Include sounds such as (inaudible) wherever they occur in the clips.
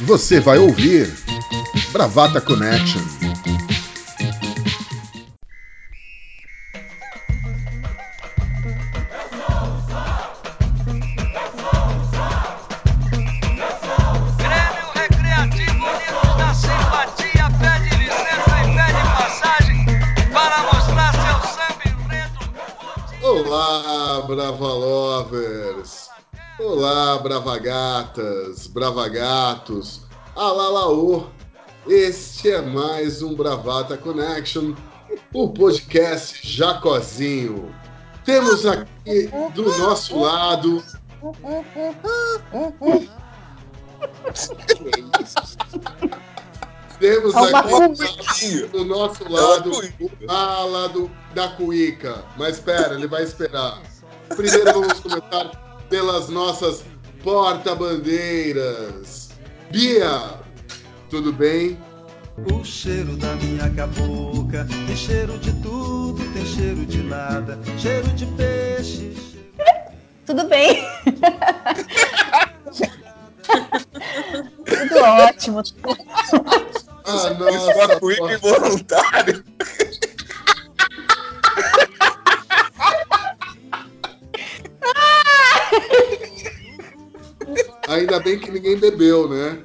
você vai ouvir Bravata Connection. Bravagatas, Bravagatos, alalaô! Este é mais um Bravata Connection, o podcast Jacozinho. Temos aqui do nosso lado. Temos É aqui do nosso lado cuíca. o ala do, da cuíca. Mas espera, ele vai esperar. Primeiro vamos começar pelas nossas porta-bandeiras. Bia, tudo bem? O cheiro da minha cabocla tem cheiro de tudo, tem cheiro de nada, cheiro de peixe. Tudo bem. (laughs) Tudo ótimo. Ah, Isso nossa, é uma cuíca involuntário. (laughs) Ainda bem que ninguém bebeu, né?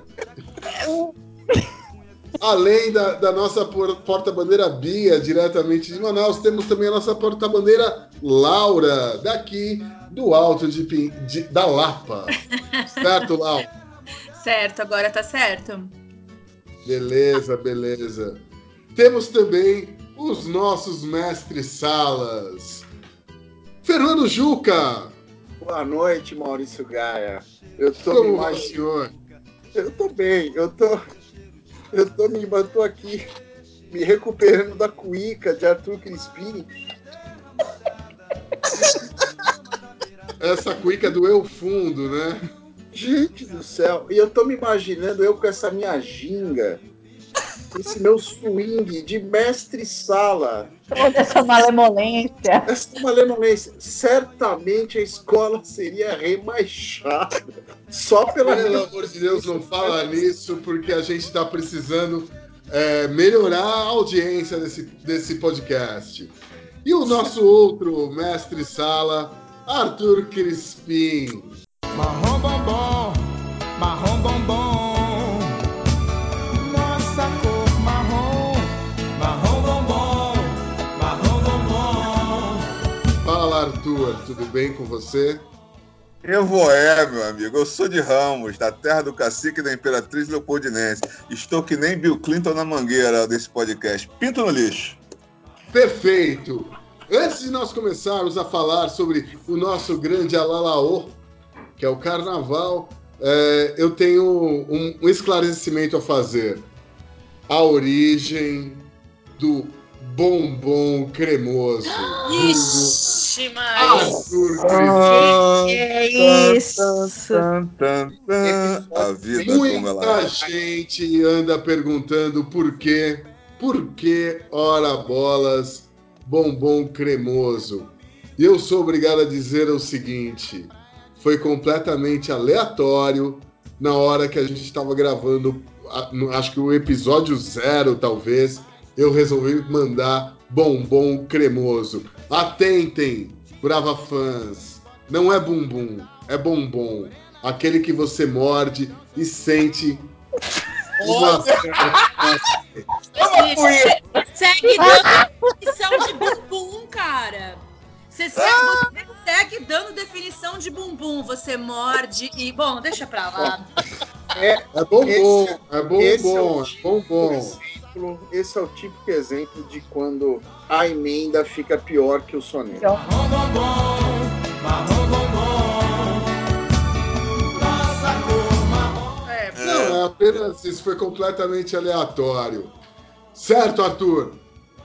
Além da, da nossa por- porta-bandeira Bia, diretamente de Manaus, temos também a nossa porta-bandeira Laura, daqui do Alto de, de- da Lapa. Certo, Laura? Certo, agora tá certo. Beleza, beleza. Temos também os nossos mestres salas. Fernando Juca, Boa noite, Maurício Gaia. Eu tô me como o imaginando. senhor? Eu tô bem, eu tô. Eu tô me eu tô aqui me recuperando da cuíca de Arthur Crispim. Essa cuíca doeu fundo, né? Gente do céu! E eu tô me imaginando eu com essa minha ginga, esse meu swing de mestre sala. Toda essa malemolência. Essa malemolência. Certamente a escola seria rebaixada. Só pela Pelo amor de Deus, não fala nisso, porque a gente está precisando é, melhorar a audiência desse, desse podcast. E o nosso (laughs) outro mestre sala, Arthur Crispim. Marrom bombom, marrom bombom. Tudo bem com você? Eu vou é, meu amigo. Eu sou de Ramos, da terra do cacique e da imperatriz leopoldinense. Estou que nem Bill Clinton na mangueira desse podcast. Pinto no lixo. Perfeito! Antes de nós começarmos a falar sobre o nosso grande Alalaô, que é o carnaval, é, eu tenho um, um esclarecimento a fazer. A origem do bombom cremoso. Ixi, mas. Arthur Crispim. É isso. Tan, tan, tan. A vida como ela Muita é. gente anda perguntando por quê, por que, ora bolas, bombom cremoso. E eu sou obrigado a dizer o seguinte: foi completamente aleatório na hora que a gente estava gravando, acho que o episódio zero, talvez, eu resolvi mandar bombom cremoso. Atentem, brava fãs, não é bumbum, é bombom. Aquele que você morde e sente uma... Você segue dando definição de bumbum, cara. Você segue, você segue dando definição de bumbum. Você morde e. Bom, deixa pra lá. É bombom, Esse- é bombom, é o é tipo bombom. Exemplo- esse é o típico exemplo de quando a emenda fica pior que o soneto. Marrom. É, Não, é apenas isso, foi completamente aleatório. Certo, Arthur?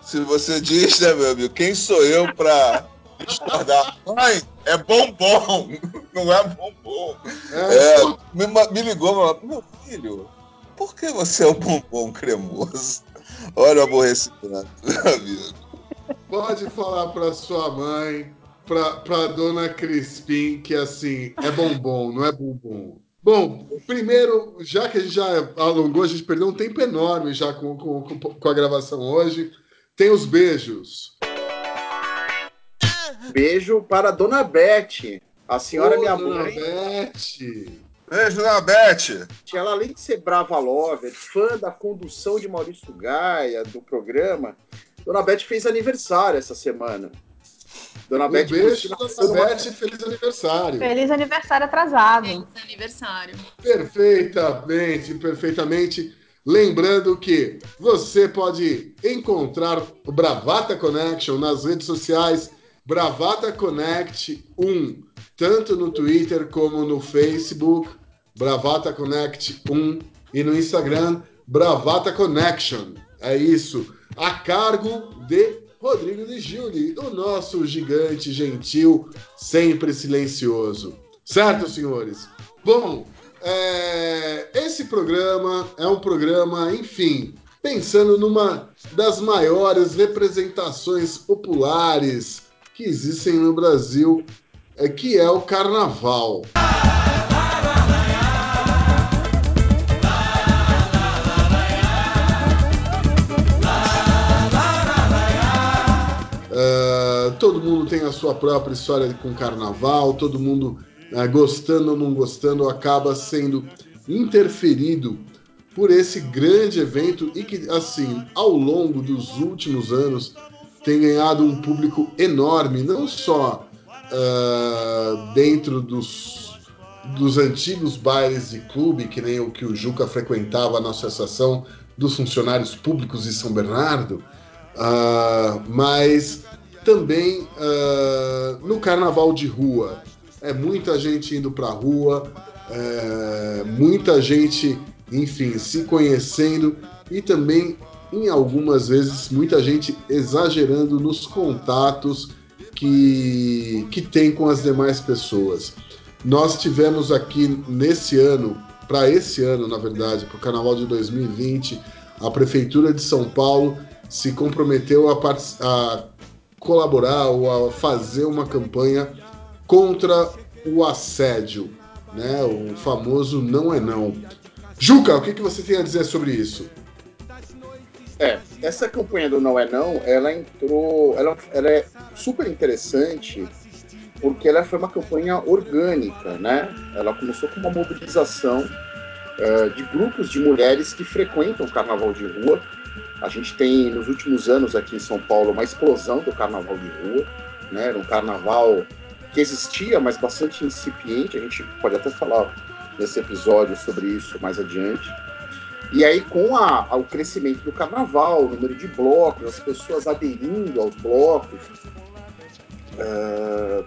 Se você diz, né, meu amigo, quem sou eu pra discordar? Mãe, é bombom, (laughs) não é bombom. É, É, me, me ligou, falou, meu filho, por que você é um bombom cremoso? Olha o aborrecimento, meu amigo. Pode falar pra sua mãe, pra, pra dona Crispim, que assim, é bombom, não é bumbum. Bom, primeiro, já que a gente já alongou, a gente perdeu um tempo enorme já com, com, com- a gravação hoje. Tem os beijos. Beijo para a Dona Beth, a senhora Ô, minha dona mãe. Beth. Beijo, dona Beth. Ela, além de ser brava lover, fã da condução de Maurício Gaia, do programa, Dona Beth fez aniversário essa semana. Dona Um Beth beijo, dona Beth, feliz aniversário. Feliz aniversário atrasado. Feliz aniversário. Perfeitamente, perfeitamente. Lembrando que você pode encontrar o Bravata Connection nas redes sociais Bravata Connect 1, tanto no Twitter como no Facebook, Bravata Connect 1 e no Instagram Bravata Connection. É isso, a cargo de Rodrigo de Giuli, o nosso gigante gentil, sempre silencioso. Certo, senhores? Bom, é, esse programa é um programa, enfim, pensando numa das maiores representações populares que existem no Brasil, é, que é o carnaval. Ah, todo mundo tem a sua própria história com carnaval, todo mundo, ah, gostando ou não gostando, acaba sendo interferido por esse grande evento e que, assim, ao longo dos últimos anos, tem ganhado um público enorme, não só ah, dentro dos, dos antigos bailes de clube, que nem o que o Juca frequentava na Associação dos Funcionários Públicos de São Bernardo, ah, mas também ah, no carnaval de rua. É muita gente indo para a rua, é, muita gente, enfim, se conhecendo e também, em algumas vezes, muita gente exagerando nos contatos que, que tem com as demais pessoas. Nós tivemos aqui nesse ano, para esse ano, na verdade, para o Carnaval de 2020, a Prefeitura de São Paulo se comprometeu a, a colaborar ou a fazer uma campanha contra o assédio, né? O famoso não é não. Juca, o que, que você tem a dizer sobre isso? É, essa campanha do Não é Não, ela entrou. Ela, ela é super interessante porque ela foi uma campanha orgânica, né? Ela começou com uma mobilização eh, de grupos de mulheres que frequentam o carnaval de rua. A gente tem, nos últimos anos aqui em São Paulo, uma explosão do carnaval de rua, né? Um carnaval que existia, mas bastante incipiente. A gente pode até falar nesse episódio sobre isso mais adiante. E aí, com a- o crescimento do carnaval, o número de blocos, as pessoas aderindo aos blocos, ah,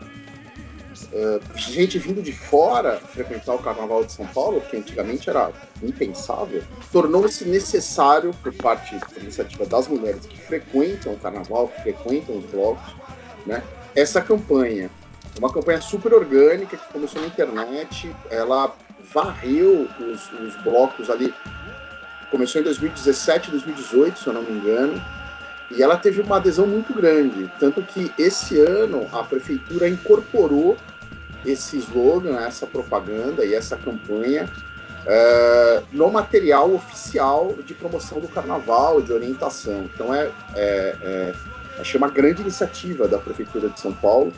ah, gente vindo de fora frequentar o carnaval de São Paulo, que antigamente era impensável, tornou-se necessário, por parte por iniciativa das mulheres que frequentam o carnaval, que frequentam os blocos, né, essa campanha. Uma campanha super orgânica que começou na internet, ela varreu os, os blocos ali começou em 2017, 2018, se eu não me engano, e ela teve uma adesão muito grande, tanto que esse ano a prefeitura incorporou esse slogan, essa propaganda e essa campanha eh, no material oficial de promoção do carnaval, de orientação. Então é, é, é achei uma grande iniciativa da prefeitura de São Paulo,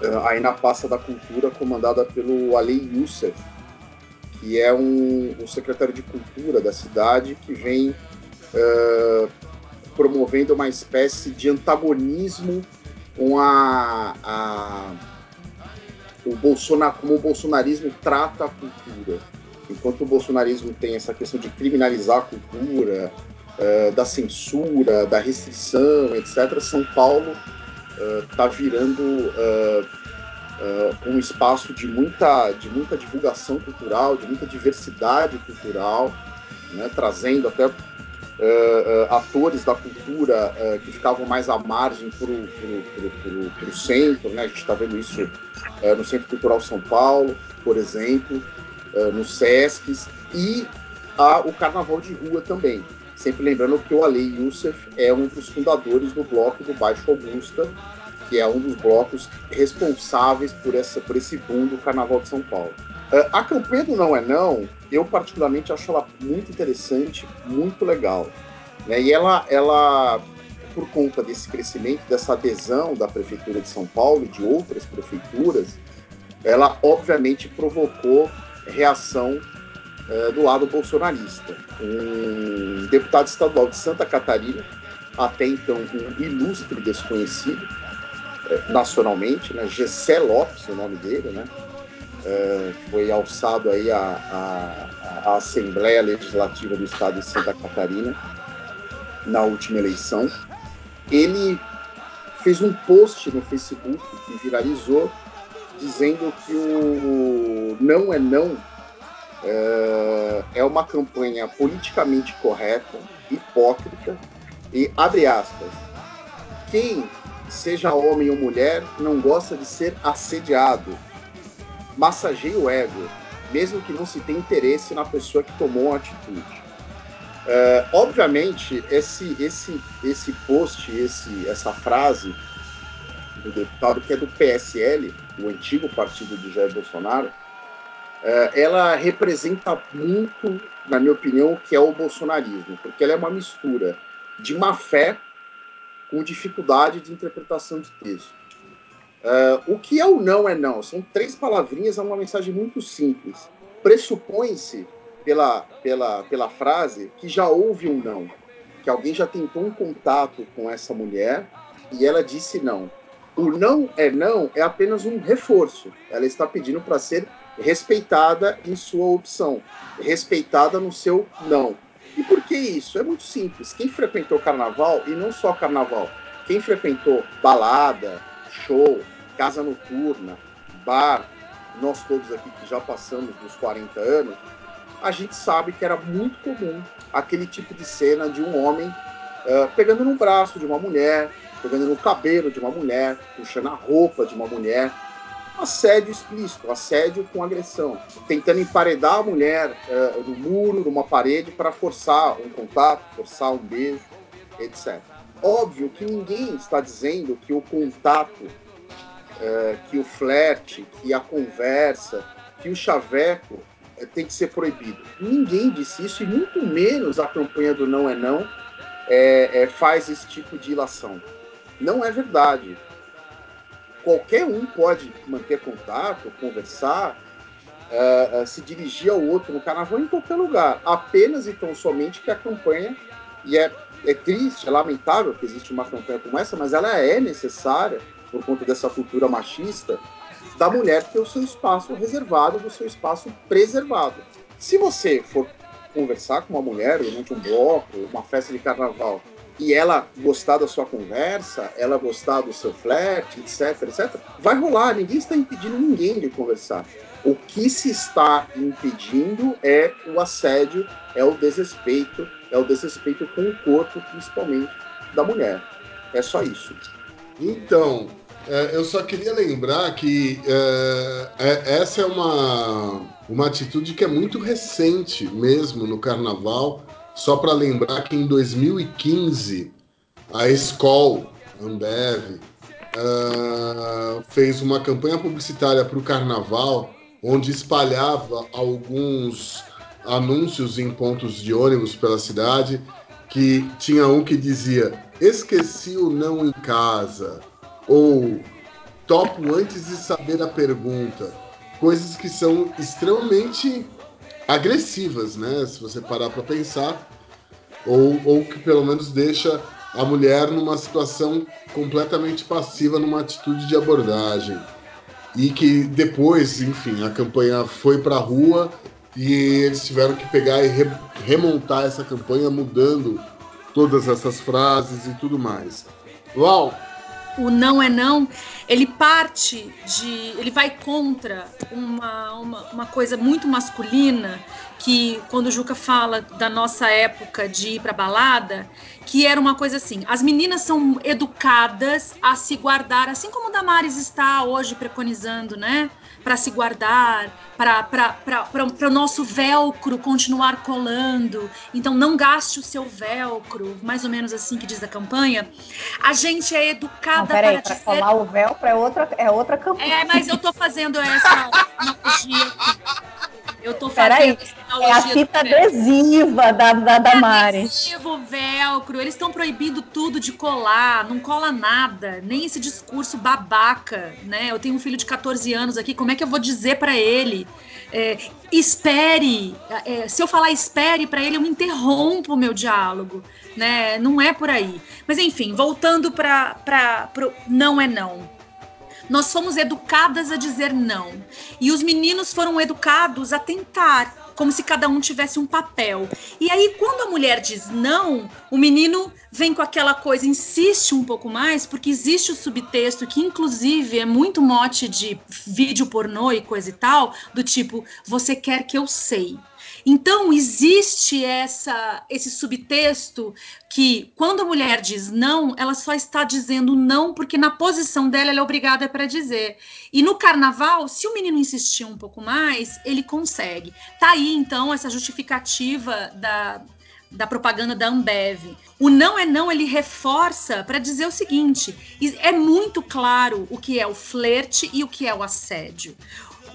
eh, aí na pasta da cultura comandada pelo Alei Youssef, que é um, o secretário de cultura da cidade que vem eh, promovendo uma espécie de antagonismo com a, a o Bolsonaro, como o bolsonarismo trata a cultura. Enquanto o bolsonarismo tem essa questão de criminalizar a cultura, eh, da censura, da restrição, etc., São Paulo está virando eh, eh, um espaço de muita, de muita divulgação cultural, de muita diversidade cultural, né, trazendo até eh, eh, atores da cultura eh, que ficavam mais à margem para o centro. Né? A gente está vendo isso no Centro Cultural São Paulo, por exemplo, nos SESCs, e o Carnaval de Rua também. Sempre lembrando que o Alei Youssef é um dos fundadores do bloco do Baixo Augusta, que é um dos blocos responsáveis por, essa, por esse boom do Carnaval de São Paulo. Uh, a campanha do Não é Não, eu particularmente acho ela muito interessante, muito legal. Né? E ela, ela, por conta desse crescimento, dessa adesão da Prefeitura de São Paulo e de outras prefeituras, ela obviamente provocou reação uh, do lado bolsonarista. Um deputado estadual de Santa Catarina, até então um ilustre desconhecido, uh, nacionalmente, né? Gessé Lopes, o nome dele, né? É, foi alçado aí a, a, a, Assembleia Legislativa do Estado de Santa Catarina na última eleição. Ele fez um post no Facebook que viralizou dizendo que o Não é Não é, é uma campanha politicamente correta, hipócrita e, abre aspas, quem, seja homem ou mulher, não gosta de ser assediado, massageia o ego, mesmo que não se tenha interesse na pessoa que tomou a atitude. Uh, obviamente, esse, esse, esse post, esse, essa frase do deputado, que é do PSL, o antigo partido do Jair Bolsonaro, uh, ela representa muito, na minha opinião, o que é o bolsonarismo, porque ela é uma mistura de má fé com dificuldade de interpretação de texto. Uh, o que é o não é não? São três palavrinhas, é uma mensagem muito simples. Pressupõe-se pela, pela, pela frase que já houve um não, que alguém já tentou um contato com essa mulher e ela disse não. O não é não é apenas um reforço. Ela está pedindo para ser respeitada em sua opção, respeitada no seu não. E por que isso? É muito simples. Quem frequentou carnaval, e não só carnaval, quem frequentou balada, show, casa noturna, bar, nós todos aqui que já passamos dos 40 anos, a gente sabe que era muito comum aquele tipo de cena de um homem uh, pegando no braço de uma mulher, pegando no cabelo de uma mulher, puxando a roupa de uma mulher. Assédio explícito, assédio com agressão, tentando emparedar a mulher uh, no muro, numa parede, para forçar um contato, forçar um beijo, etc. Óbvio que ninguém está dizendo que o contato é, que o flerte, que a conversa, que o chaveco é, tem que ser proibido. Ninguém disse isso, e muito menos a campanha do Não é Não é, é, faz esse tipo de ilação. Não é verdade. Qualquer um pode manter contato, conversar, é, é, se dirigir ao outro no carnaval em qualquer lugar. Apenas e tão somente que a campanha, e é, é triste, é lamentável que existe uma campanha como essa, mas ela é necessária por conta dessa cultura machista, da mulher ter o seu espaço reservado, do seu espaço preservado. Se você for conversar com uma mulher durante um bloco, uma festa de carnaval, e ela gostar da sua conversa, ela gostar do seu flerte, etc, etc, vai rolar. Ninguém está impedindo ninguém de conversar. O que se está impedindo é o assédio, é o desrespeito, é o desrespeito com o corpo, principalmente da mulher. É só isso. Então, eu só queria lembrar que é, é, essa é uma, uma atitude que é muito recente mesmo no carnaval. Só para lembrar que em 2015 a Escol Ambev uh, fez uma campanha publicitária para o carnaval onde espalhava alguns anúncios em pontos de ônibus pela cidade que tinha um que dizia esqueci o não em casa ou topo antes de saber a pergunta. Coisas que são extremamente agressivas, né? Se você parar para pensar, ou, ou que pelo menos deixa a mulher numa situação completamente passiva numa atitude de abordagem. E que depois, enfim, a campanha foi para a rua e eles tiveram que pegar e re remontar essa campanha, mudando todas essas frases e tudo mais. Val, o não é não, ele parte de. ele vai contra uma, uma, uma, coisa muito masculina, que quando o Juca fala da nossa época de ir pra balada, que era uma coisa assim: as meninas são educadas a se guardar, assim como o Damares está hoje preconizando, né? Para se guardar, para o nosso velcro continuar colando. Então não gaste o seu velcro, mais ou menos assim que diz a campanha. A gente é educada Não, peraí, para para dizer. colar o velcro é outra, é outra campanha. É, mas eu tô fazendo essa (laughs) analogia aqui. Eu tô fazendo É a fita adesiva da, da Damares. Adesivo, velcro, eles estão proibindo tudo de colar, não cola nada, nem esse discurso babaca, né? Eu tenho um filho de 14 anos aqui, como é que eu vou dizer pra ele? É, espere, é, se eu falar espere pra ele, eu interrompo o meu diálogo, né? Não é por aí. Mas enfim, voltando para para não é não. Nós fomos educadas a dizer não. E os meninos foram educados a tentar, como se cada um tivesse um papel. E aí, quando a mulher diz não, o menino vem com aquela coisa, insiste um pouco mais, porque existe o subtexto, que inclusive é muito mote de vídeo pornô e coisa e tal, do tipo, você quer que eu sei. Então, existe essa, esse subtexto que, quando a mulher diz não, ela só está dizendo não porque, na posição dela, ela é obrigada para dizer. E no carnaval, se o menino insistir um pouco mais, ele consegue. Tá aí, então, essa justificativa da, da propaganda da Ambev. O não é não, ele reforça para dizer o seguinte: é muito claro o que é o flerte e o que é o assédio.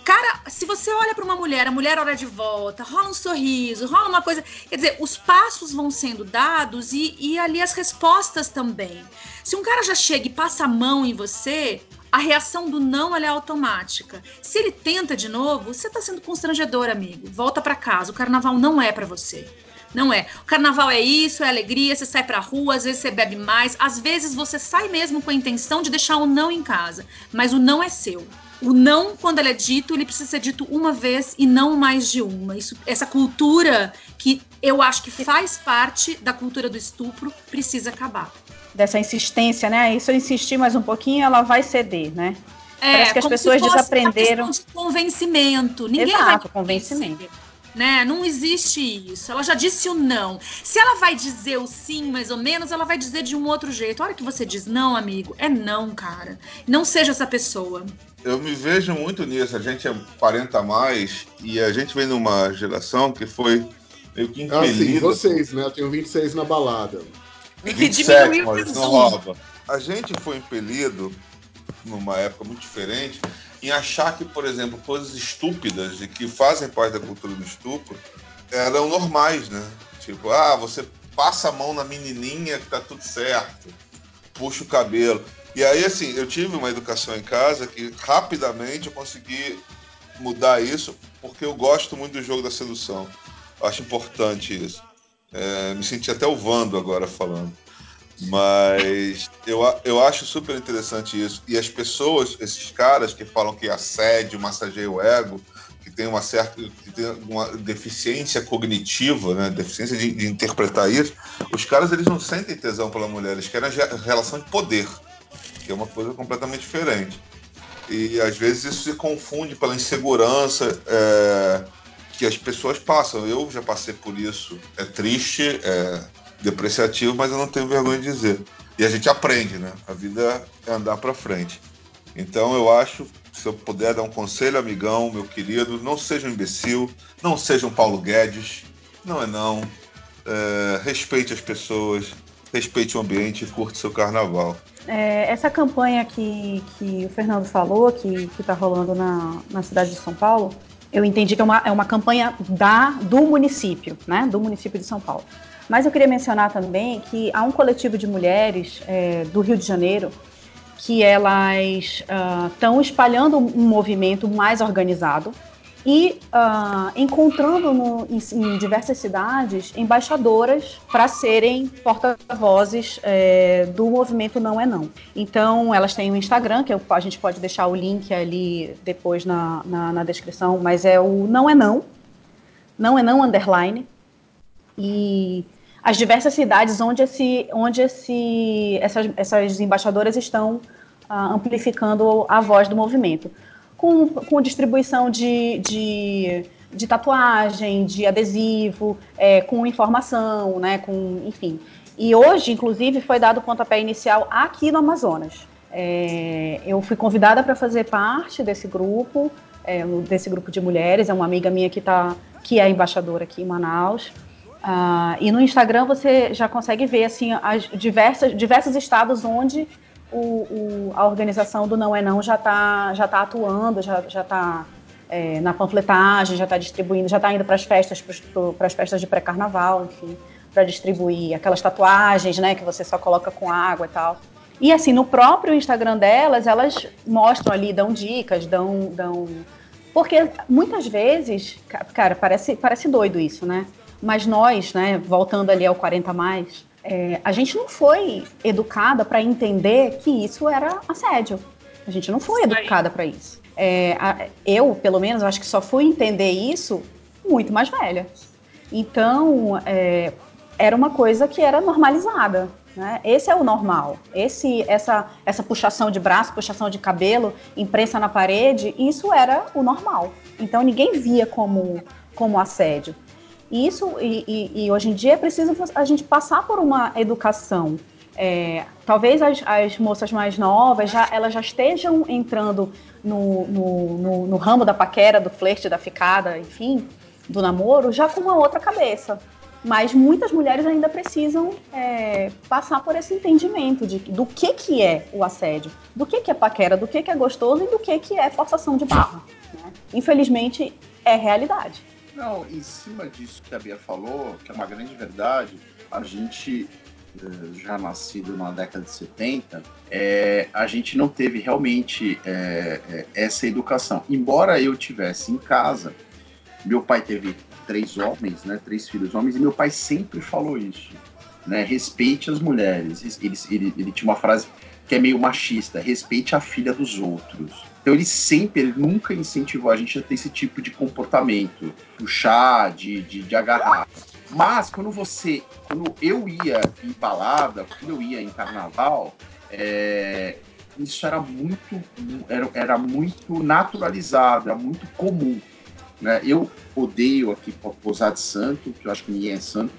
Cara, se você olha para uma mulher, a mulher olha de volta, rola um sorriso, rola uma coisa. Quer dizer, os passos vão sendo dados e, e ali as respostas também. Se um cara já chega e passa a mão em você, a reação do não é automática. Se ele tenta de novo, você tá sendo constrangedor, amigo. Volta para casa. O carnaval não é para você. Não é. O carnaval é isso, é alegria, você sai pra rua, às vezes você bebe mais, às vezes você sai mesmo com a intenção de deixar o não em casa, mas o não é seu. O não, quando ele é dito, ele precisa ser dito uma vez e não mais de uma. Isso, essa cultura que eu acho que faz parte da cultura do estupro precisa acabar. Dessa insistência, né? E se eu insistir mais um pouquinho, ela vai ceder, né? É, Parece que as pessoas desaprenderam. de convencimento. Ninguém Exato, vai me convencimento. Né? Não existe isso. Ela já disse o não. Se ela vai dizer o sim, mais ou menos, ela vai dizer de um outro jeito. A hora que você diz não, amigo, é não, cara. Não seja essa pessoa. Eu me vejo muito nisso. A gente é 40 a mais e a gente vem numa geração que foi meio que Ah, sim, impelida. vocês, né? Eu tenho 26 na balada. E 27, diminuiu mas o não rouba. A gente foi impelido, numa época muito diferente, em achar que, por exemplo, coisas estúpidas e que fazem parte da cultura do estupro eram normais, né? Tipo, ah, você passa a mão na menininha que tá tudo certo, puxa o cabelo. E aí, assim, eu tive uma educação em casa que rapidamente eu consegui mudar isso porque eu gosto muito do jogo da sedução. Eu acho importante isso. É, me senti até o Vando agora falando. Mas eu, eu acho super interessante isso. E as pessoas, esses caras que falam que assédio, massageia o ego, que tem uma certa tem uma deficiência cognitiva, né? deficiência de, de interpretar isso, os caras eles não sentem tesão pela mulher, eles querem a relação de poder, que é uma coisa completamente diferente. E às vezes isso se confunde pela insegurança é, que as pessoas passam. Eu já passei por isso. É triste, é depreciativo, mas eu não tenho vergonha de dizer. E a gente aprende, né? A vida é andar para frente. Então eu acho, se eu puder dar um conselho, amigão, meu querido, não seja um imbecil, não seja um Paulo Guedes, não é não. É, respeite as pessoas, respeite o ambiente e curte seu carnaval. É, essa campanha que, que o Fernando falou, que está rolando na, na cidade de São Paulo, eu entendi que é uma, é uma campanha da, do município, né? Do município de São Paulo. Mas eu queria mencionar também que há um coletivo de mulheres é, do Rio de Janeiro que elas estão espalhando um movimento mais organizado e ah, encontrando no- em, em diversas cidades embaixadoras para serem porta-vozes é, do movimento Não é Não. Então, elas têm um Instagram, que eu- a gente pode deixar o link ali depois na, na, na descrição, mas é o Não é Não, Não é Não Underline, e as diversas cidades onde, esse, onde esse, essas, essas embaixadoras estão ah, amplificando a voz do movimento. Com, com distribuição de, de, de tatuagem, de adesivo, é, com informação, né, com, enfim. E hoje, inclusive, foi dado o pontapé inicial aqui no Amazonas. É, eu fui convidada para fazer parte desse grupo, é, desse grupo de mulheres, é uma amiga minha que, tá, que é embaixadora aqui em Manaus. Uh, e no Instagram você já consegue ver assim as diversas, diversos estados onde o, o, a organização do Não é Não já está já tá atuando, já está é, na panfletagem, já está distribuindo, já está indo para as festas, para as festas de pré-carnaval, enfim, para distribuir aquelas tatuagens, né, que você só coloca com água e tal. E assim, no próprio Instagram delas, elas mostram ali, dão dicas, dão. dão... Porque muitas vezes, cara, parece, parece doido isso, né? Mas nós, né, voltando ali ao 40 mais, é, a gente não foi educada para entender que isso era assédio. A gente não foi educada para isso. É, a, eu, pelo menos, acho que só fui entender isso muito mais velha. Então, é, era uma coisa que era normalizada. Né? Esse é o normal. Esse, essa, essa puxação de braço, puxação de cabelo, imprensa na parede, isso era o normal. Então ninguém via como, como assédio. Isso, e, e, e hoje em dia é preciso a gente passar por uma educação. É, talvez as, as, moças mais novas já, elas já estejam entrando no, no, no, no ramo da paquera, do flerte, da ficada, enfim, do namoro, já com uma outra cabeça. Mas muitas mulheres ainda precisam é, passar por esse entendimento de, do que, que é o assédio, do que, que é paquera, do que, que é gostoso e do que, que é forçação de barra. Né? Infelizmente, é realidade. Não, em cima disso que a Bia falou, que é uma grande verdade, a gente, eh, já nascido na década de 70, é, a gente não teve realmente é, essa educação. Embora eu tivesse em casa, meu pai teve três homens, né, três filhos homens, e meu pai sempre falou isso, né, respeite as mulheres. Ele, ele, ele tinha uma frase que é meio machista, respeite a filha dos outros. Então ele sempre, ele nunca incentivou a gente a ter esse tipo de comportamento, puxar, de, de, de agarrar. Mas quando você, quando eu ia em balada, quando eu ia em carnaval, é, isso era muito, era, era muito naturalizado, era muito comum. Né? Eu odeio aqui posar de santo, que eu acho que ninguém é santo,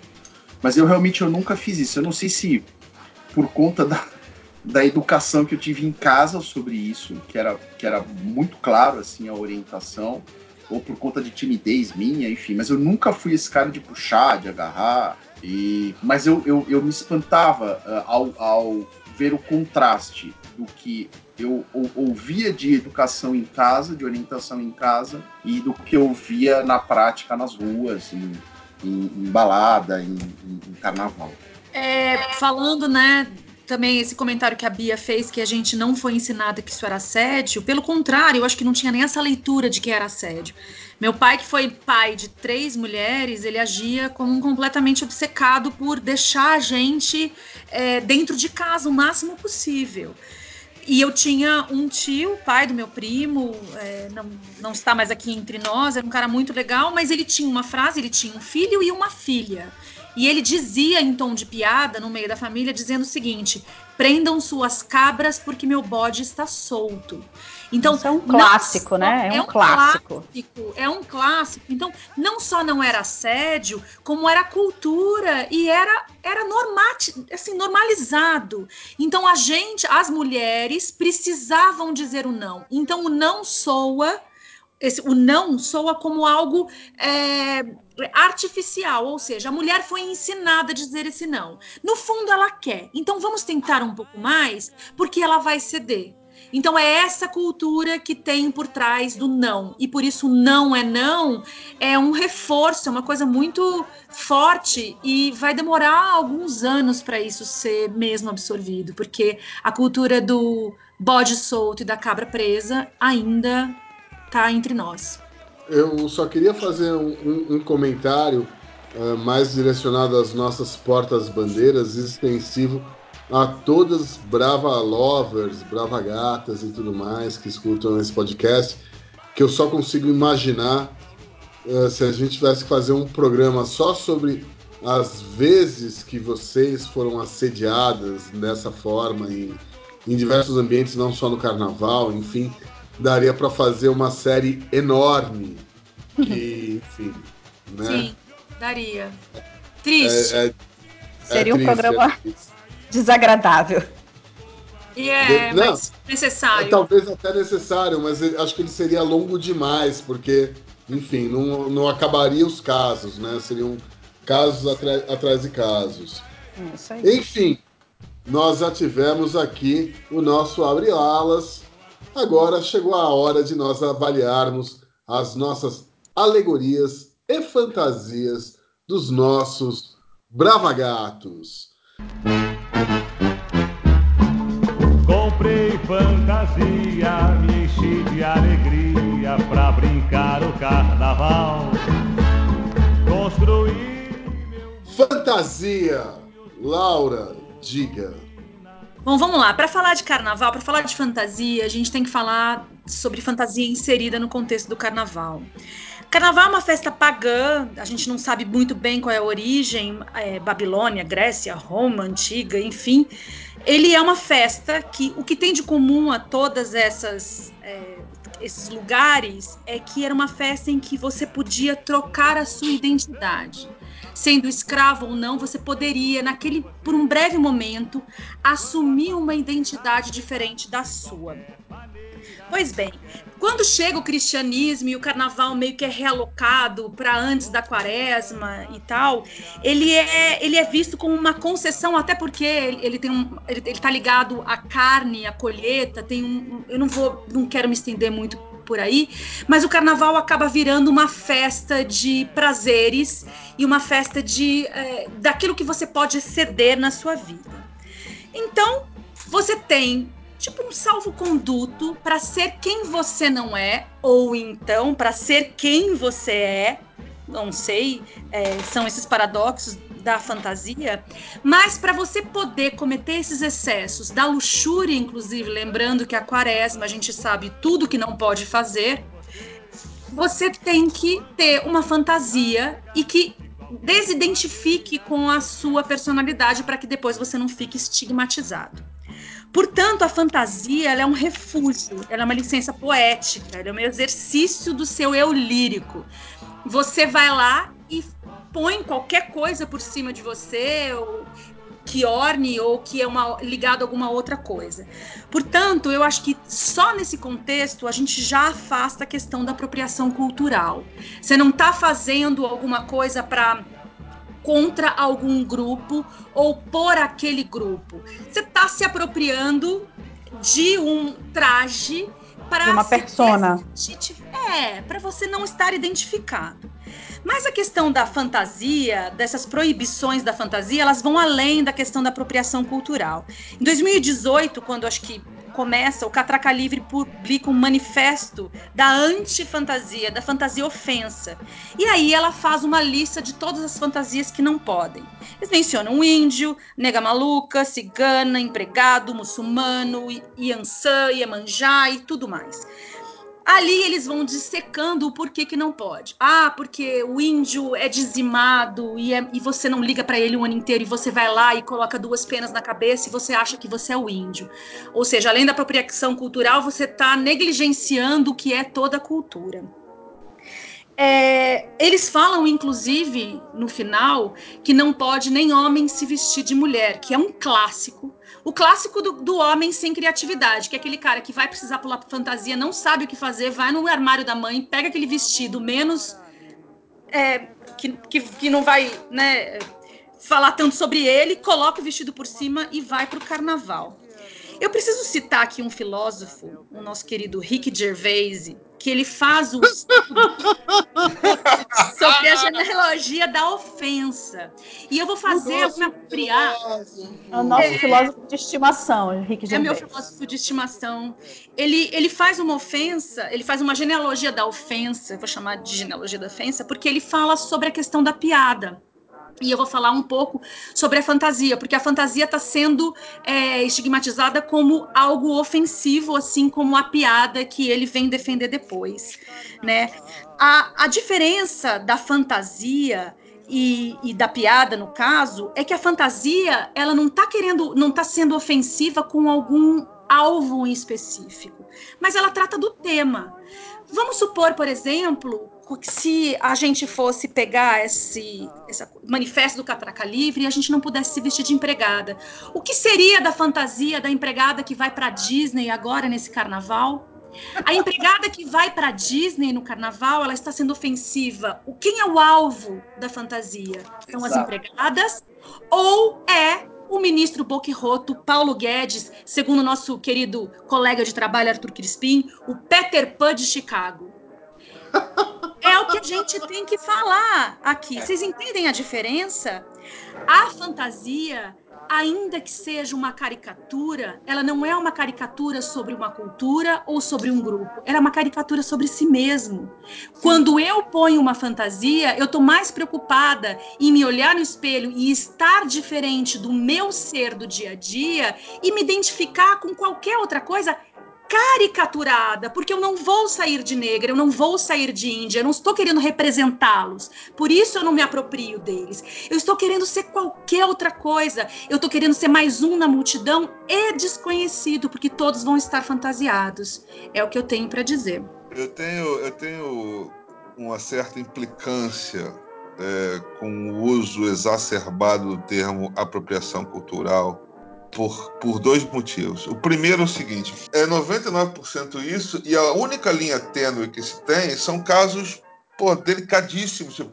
mas eu realmente eu nunca fiz isso. Eu não sei se por conta da, da educação que eu tive em casa sobre isso, que era, que era muito claro assim a orientação, ou por conta de timidez minha, enfim, mas eu nunca fui esse cara de puxar, de agarrar, e mas eu, eu, eu me espantava uh, ao, ao ver o contraste do que eu ouvia de educação em casa, de orientação em casa, e do que eu via na prática nas ruas, em, em, em balada, em, em carnaval. É, falando, né, também esse comentário que a Bia fez, que a gente não foi ensinada que isso era assédio. Pelo contrário, eu acho que não tinha nem essa leitura de que era assédio. Meu pai, que foi pai de três mulheres, ele agia como um completamente obcecado por deixar a gente é, dentro de casa o máximo possível. E eu tinha um tio, pai do meu primo, é, não, não está mais aqui entre nós, era um cara muito legal, mas ele tinha uma frase: ele tinha um filho e uma filha. E ele dizia em tom de piada no meio da família, dizendo o seguinte: prendam suas cabras porque meu bode está solto. Então, Isso é um clássico, né? É, é um, clássico. clássico. É um clássico. Então, não só não era assédio, como era cultura e era era normati, assim, normalizado. Então, a gente, as mulheres precisavam dizer o não. Então, o não soa esse, o não soa como algo é, artificial, ou seja, a mulher foi ensinada a dizer esse não. No fundo, ela quer. Então, vamos tentar um pouco mais, porque ela vai ceder. Então é essa cultura que tem por trás do não. E por isso não é não, é um reforço, é uma coisa muito forte e vai demorar alguns anos para isso ser mesmo absorvido, porque a cultura do bode solto e da cabra presa ainda está entre nós. Eu só queria fazer um, um, um comentário uh, mais direcionado às nossas portas-bandeiras, extensivo a todas brava lovers, brava gatas e tudo mais que escutam esse podcast, que eu só consigo imaginar uh, se a gente tivesse que fazer um programa só sobre as vezes que vocês foram assediadas dessa forma em, em diversos ambientes, não só no carnaval, enfim, daria para fazer uma série enorme. Que, (laughs) enfim, né? Sim, daria. Triste. É, é, Seria é um triste, programa é desagradável. E é não, mais necessário. É, talvez até necessário, mas acho que ele seria longo demais, porque, enfim, não, não acabaria os casos, né? Seriam casos atra- atrás de casos. É isso aí. Enfim, nós já tivemos aqui o nosso Abre Alas. Agora chegou a hora de nós avaliarmos as nossas alegorias e fantasias dos nossos bravagatos. Comprei fantasia, me enchi de alegria pra brincar o carnaval. Construí meu Fantasia! Laura, diga. Bom, vamos lá. Para falar de carnaval, para falar de fantasia, a gente tem que falar sobre fantasia inserida no contexto do carnaval. Carnaval é uma festa pagã, a gente não sabe muito bem qual é a origem, é, Babilônia, Grécia, Roma, Antiga, enfim. Ele é uma festa que o que tem de comum a todas essas é, esses lugares é que era uma festa em que você podia trocar a sua identidade. Sendo escravo ou não, você poderia, naquele, por um breve momento, assumir uma identidade diferente da sua. Pois bem, quando chega o cristianismo e o carnaval meio que é realocado para antes da quaresma e tal, ele é, ele é visto como uma concessão, até porque ele, tem um, ele, ele tá ligado à carne, à colheita, tem um, eu não vou, não quero me estender muito por aí, mas o carnaval acaba virando uma festa de prazeres e uma festa de é, daquilo que você pode ceder na sua vida. Então, você tem tipo um salvo-conduto para ser quem você não é, ou então para ser quem você é. Não sei, é, são esses paradoxos da fantasia, mas para você poder cometer esses excessos da luxúria, inclusive, lembrando que a quaresma a gente sabe tudo que não pode fazer, você tem que ter uma fantasia e que desidentifique com a sua personalidade para que depois você não fique estigmatizado. Portanto, a fantasia é um refúgio, é uma licença poética, é um exercício do seu eu lírico. Você vai lá e põe qualquer coisa por cima de você, ou que orne ou que é uma, ligado a alguma outra coisa. Portanto, eu acho que só nesse contexto a gente já afasta a questão da apropriação cultural. Você não está fazendo alguma coisa para contra algum grupo ou por aquele grupo. Você está se apropriando de um traje para uma persona. É, para você não estar identificado. Mas a questão da fantasia, dessas proibições da fantasia, elas vão além da questão da apropriação cultural. Em 2018, quando acho que começa, o Catraca Livre publica um manifesto da antifantasia, da fantasia ofensa. E aí ela faz uma lista de todas as fantasias que não podem. Eles mencionam índio, nega maluca, cigana, empregado, muçulmano, Iansã, Iemanjá e tudo mais. Ali eles vão dissecando o porquê que não pode. Ah, porque o índio é dizimado e, é- e você não liga pra ele o ano inteiro e você vai lá e coloca duas penas na cabeça e você acha que você é o índio. Ou seja, além da apropriação cultural, você está negligenciando o que é toda a cultura. É, eles falam, inclusive, no final, que não pode nem homem se vestir de mulher, que é um clássico. O clássico do, do homem sem criatividade, que é aquele cara que vai precisar pular fantasia, não sabe o que fazer, vai no armário da mãe, pega aquele vestido menos. é, que, que, que não vai né, falar tanto sobre ele, coloca o vestido por cima e vai para o carnaval. Eu preciso citar aqui um filósofo, o nosso querido Rick Gervais, que ele faz o estudo sobre a genealogia da ofensa. E eu vou fazer, me apropriar. É o nosso filósofo de estimação, Rick É meu Gervais. filósofo de estimação. Ele, ele faz uma ofensa, ele faz uma genealogia da ofensa, eu vou chamar de genealogia da ofensa, porque ele fala sobre a questão da piada. E eu vou falar um pouco sobre a fantasia, porque a fantasia está sendo é, estigmatizada como algo ofensivo, assim como a piada que ele vem defender depois, né? A, a diferença da fantasia e, e da piada, no caso, é que a fantasia ela não está querendo, não está sendo ofensiva com algum alvo em específico, mas ela trata do tema. Vamos supor, por exemplo, que se a gente fosse pegar esse, esse manifesto do Catraca Livre e a gente não pudesse se vestir de empregada. O que seria da fantasia da empregada que vai para Disney agora nesse carnaval? A empregada que vai para Disney no carnaval, ela está sendo ofensiva. O quem é o alvo da fantasia? São as Exato. empregadas ou é o ministro Boquirroto, Paulo Guedes, segundo nosso querido colega de trabalho Arthur Crispim, o Peter Pan de Chicago? É o que a gente tem que falar aqui. Vocês entendem a diferença? A fantasia, ainda que seja uma caricatura, ela não é uma caricatura sobre uma cultura ou sobre um grupo. Ela é uma caricatura sobre si mesmo. Quando eu ponho uma fantasia, eu estou mais preocupada em me olhar no espelho e estar diferente do meu ser do dia a dia e me identificar com qualquer outra coisa caricaturada, porque eu não vou sair de negra, eu não vou sair de índia, eu não estou querendo representá-los. Por isso eu não me aproprio deles. Eu estou querendo ser qualquer outra coisa. Eu estou querendo ser mais um na multidão e desconhecido, porque todos vão estar fantasiados. É o que eu tenho para dizer. Eu tenho, eu tenho uma certa implicância é, com o uso exacerbado do termo apropriação cultural por, por dois motivos. O primeiro é o seguinte: é 99% isso, e a única linha tênue que se tem são casos pô, delicadíssimos. Tipo,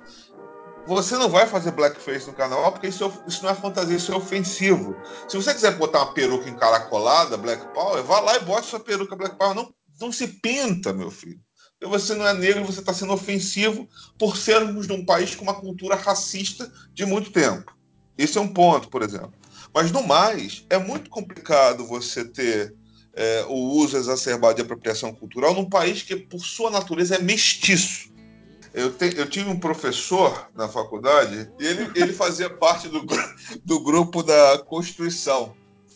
você não vai fazer blackface no carnaval porque isso, é- isso não é fantasia, isso é ofensivo. Se você quiser botar uma peruca encaracolada, Black Power, vá lá e bote sua peruca Black Power. Não, não se pinta, meu filho. Porque você não é negro, você está sendo ofensivo por sermos num país com uma cultura racista de muito tempo. Isso é um ponto, por exemplo. Mas no mais, é muito complicado você ter é, o uso exacerbado de apropriação cultural num país que, por sua natureza, é mestiço. Eu, te- eu tive um professor na faculdade e ele, ele fazia parte do, do grupo da Constituição,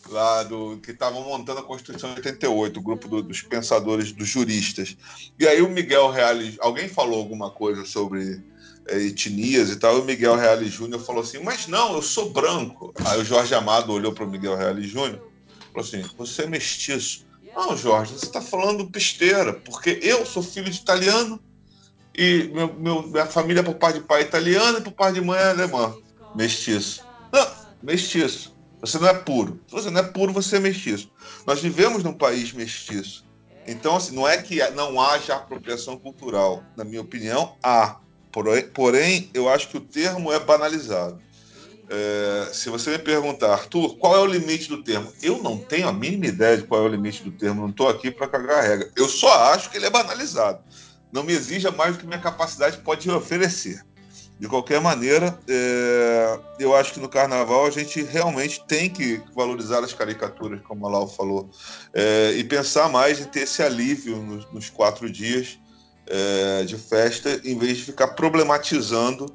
lá do que estavam montando a Constituição de 88, o grupo do- dos pensadores, dos juristas. E aí o Miguel Reale, alguém falou alguma coisa sobre etnias e tal, e o Miguel Reale Júnior falou assim, mas não, eu sou branco. Aí o Jorge Amado olhou para o Miguel Reale Júnior falou assim, você é mestiço. Não, Jorge, você está falando besteira, porque eu sou filho de italiano e meu, meu- minha família por pai de pai é italiana e por pai de mãe é alemã. Mestiço. Não, mestiço. Você não é puro. Se você não é puro, você é mestiço. Nós vivemos num país mestiço. Então, assim, não é que não haja apropriação cultural. Na minha opinião, há. Porém, eu acho que o termo é banalizado. É, se você me perguntar, Arthur, qual é o limite do termo? Eu não tenho a mínima ideia de qual é o limite do termo, não estou aqui para cagar a regra. Eu só acho que ele é banalizado. Não me exija mais do que minha capacidade pode oferecer. De qualquer maneira, é, eu acho que no carnaval a gente realmente tem que valorizar as caricaturas, como a Lau falou, é, e pensar mais em ter esse alívio nos, nos quatro dias é, de festa, em vez de ficar problematizando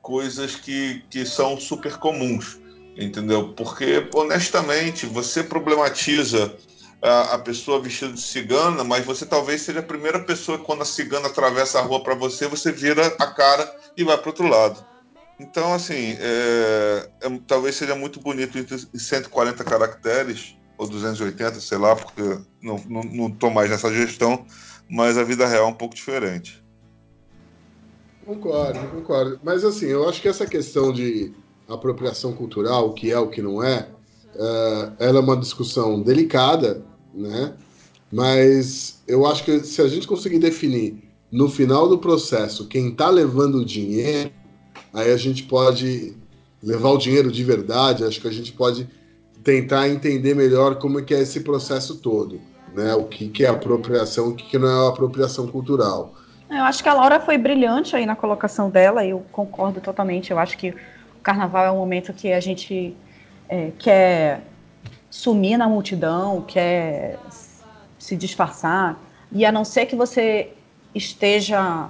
coisas que, que são super comuns, entendeu? Porque, honestamente, você problematiza a, a pessoa vestida de cigana, mas você talvez seja a primeira pessoa que, quando a cigana atravessa a rua para você, você vira a cara e vai para outro lado. Então, assim, é, é- talvez seja muito bonito em 140 caracteres, ou 280, sei lá, porque não, tô mais nessa gestão, mas a vida real é um pouco diferente. Concordo, concordo. Mas assim, eu acho que essa questão de apropriação cultural, o que é, o que não é, eh, ela é uma discussão delicada, né? Mas eu acho que se a gente conseguir definir no final do processo quem está levando o dinheiro, aí a gente pode levar o dinheiro de verdade, acho que a gente pode tentar entender melhor como é que é esse processo todo, né? O que, que é apropriação, o que, que não é apropriação cultural. Eu acho que a Laura foi brilhante aí na colocação dela, eu concordo totalmente. Eu acho que o carnaval é um momento que a gente é, quer sumir na multidão, quer se disfarçar, e a não ser que você esteja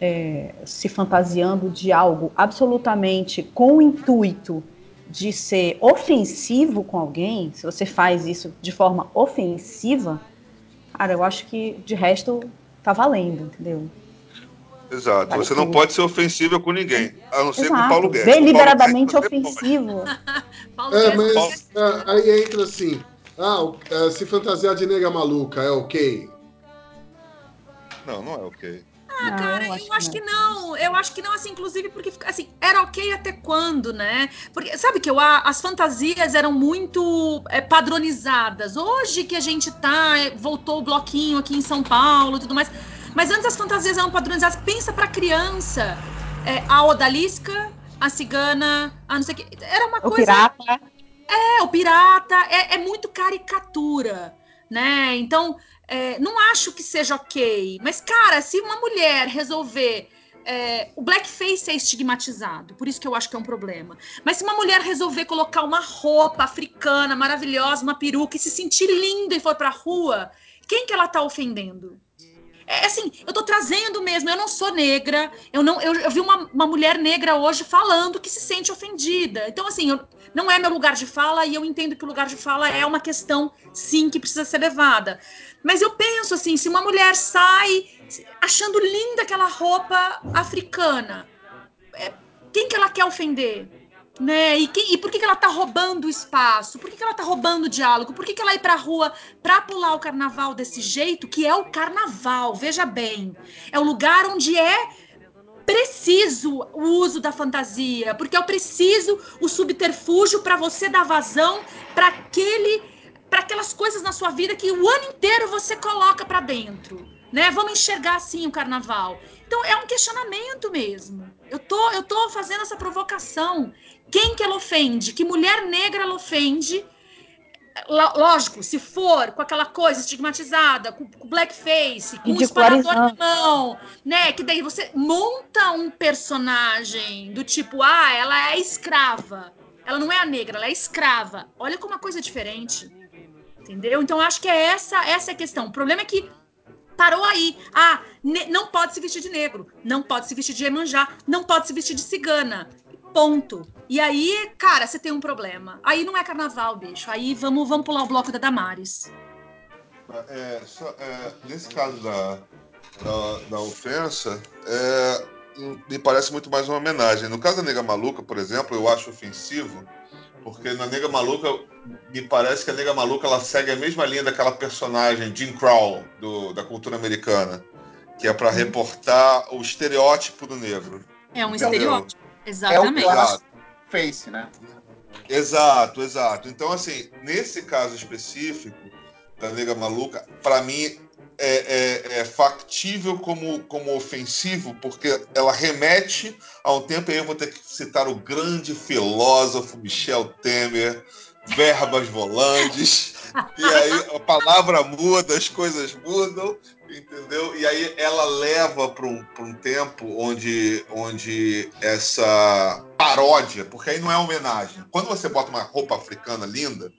é, se fantasiando de algo absolutamente com o intuito de ser ofensivo com alguém, se você faz isso de forma ofensiva, cara, eu acho que de resto tá valendo, entendeu? Exato. Vale você não pode ser ofensivo com ninguém, a não ser com o Exato, Paulo Guedes. O Paulo deliberadamente Guedes ofensivo. (laughs) Paulo É, Guedes, mas ah, aí entra assim, Ah, ah, se fantasiar de nega maluca é ok? Não, não é ok. Ah, Cara, eu acho, que não. Eu acho que não, assim, inclusive porque assim, era ok até quando, né? Porque sabe que eu, as fantasias eram muito é, padronizadas. Hoje que a gente tá, é, voltou o bloquinho aqui em São Paulo e tudo mais. Mas antes as fantasias eram padronizadas. Pensa pra criança. É, a odalisca, a cigana, a não sei o que. Era uma O coisa. pirata. É, o pirata é, é muito caricatura, né? Então, é, não acho que seja ok. Mas, cara, se uma mulher resolver. é, o blackface é estigmatizado, por isso que eu acho que é um problema. Mas se uma mulher resolver colocar uma roupa africana maravilhosa, uma peruca e se sentir linda e for pra rua, quem que ela tá ofendendo? É assim, eu tô trazendo mesmo, eu não sou negra, eu não, eu, eu vi uma, uma mulher negra hoje falando que se sente ofendida. Então, assim, eu- não é meu lugar de fala e eu entendo que o lugar de fala é uma questão, sim, que precisa ser levada. Mas eu penso assim, se uma mulher sai achando linda aquela roupa africana, é, quem que ela quer ofender? Né? E, e por que, que ela tá roubando o espaço? Por que, que ela tá roubando o diálogo? Por que, que ela ir pra rua pra pular o carnaval desse jeito, que é o carnaval, veja bem. É o lugar onde é preciso o uso da fantasia, porque é preciso o subterfúgio para você dar vazão para aquele para aquelas coisas na sua vida que o ano inteiro você coloca para dentro, né? Vamos enxergar assim o carnaval. Então é um questionamento mesmo. Eu tô eu tô fazendo essa provocação. Quem que ela ofende? Que mulher negra ela ofende? Lógico, se for com aquela coisa estigmatizada, com, com blackface, com um disparador na mão, né? Que daí você monta um personagem do tipo, ah, ela é escrava. Ela não é a negra, ela é escrava. Olha como uma coisa diferente. Entendeu? Então acho que é essa, essa é a questão. O problema é que parou aí. Ah, não pode se vestir de negro, não pode se vestir de Iemanjá, não pode se vestir de cigana. Ponto. E aí, cara, você tem um problema. Aí não é carnaval, bicho. Aí vamos, vamos pular o bloco da Damares. É, só- é, nesse caso da, da, da ofensa, é, me parece muito mais uma homenagem. No caso da Nega Maluca, por exemplo, eu acho ofensivo, porque na Nega Maluca, me parece que a Nega Maluca ela segue a mesma linha daquela personagem, Jim Crow, do, da cultura americana, que é para reportar o estereótipo do negro. É um Entendeu? estereótipo. É o Exatamente. Exato. Face, né? Exato, exato. Então, assim, nesse caso específico da Nega Maluca, para mim é, é- é factível como, como ofensivo, porque ela remete a um tempo, aí eu vou ter que citar o grande filósofo Michel Temer, verbas volantes, e aí a palavra muda, as coisas mudam, entendeu? E aí ela leva para um, um tempo onde, onde essa paródia, porque aí não é homenagem. Quando você bota uma roupa africana linda,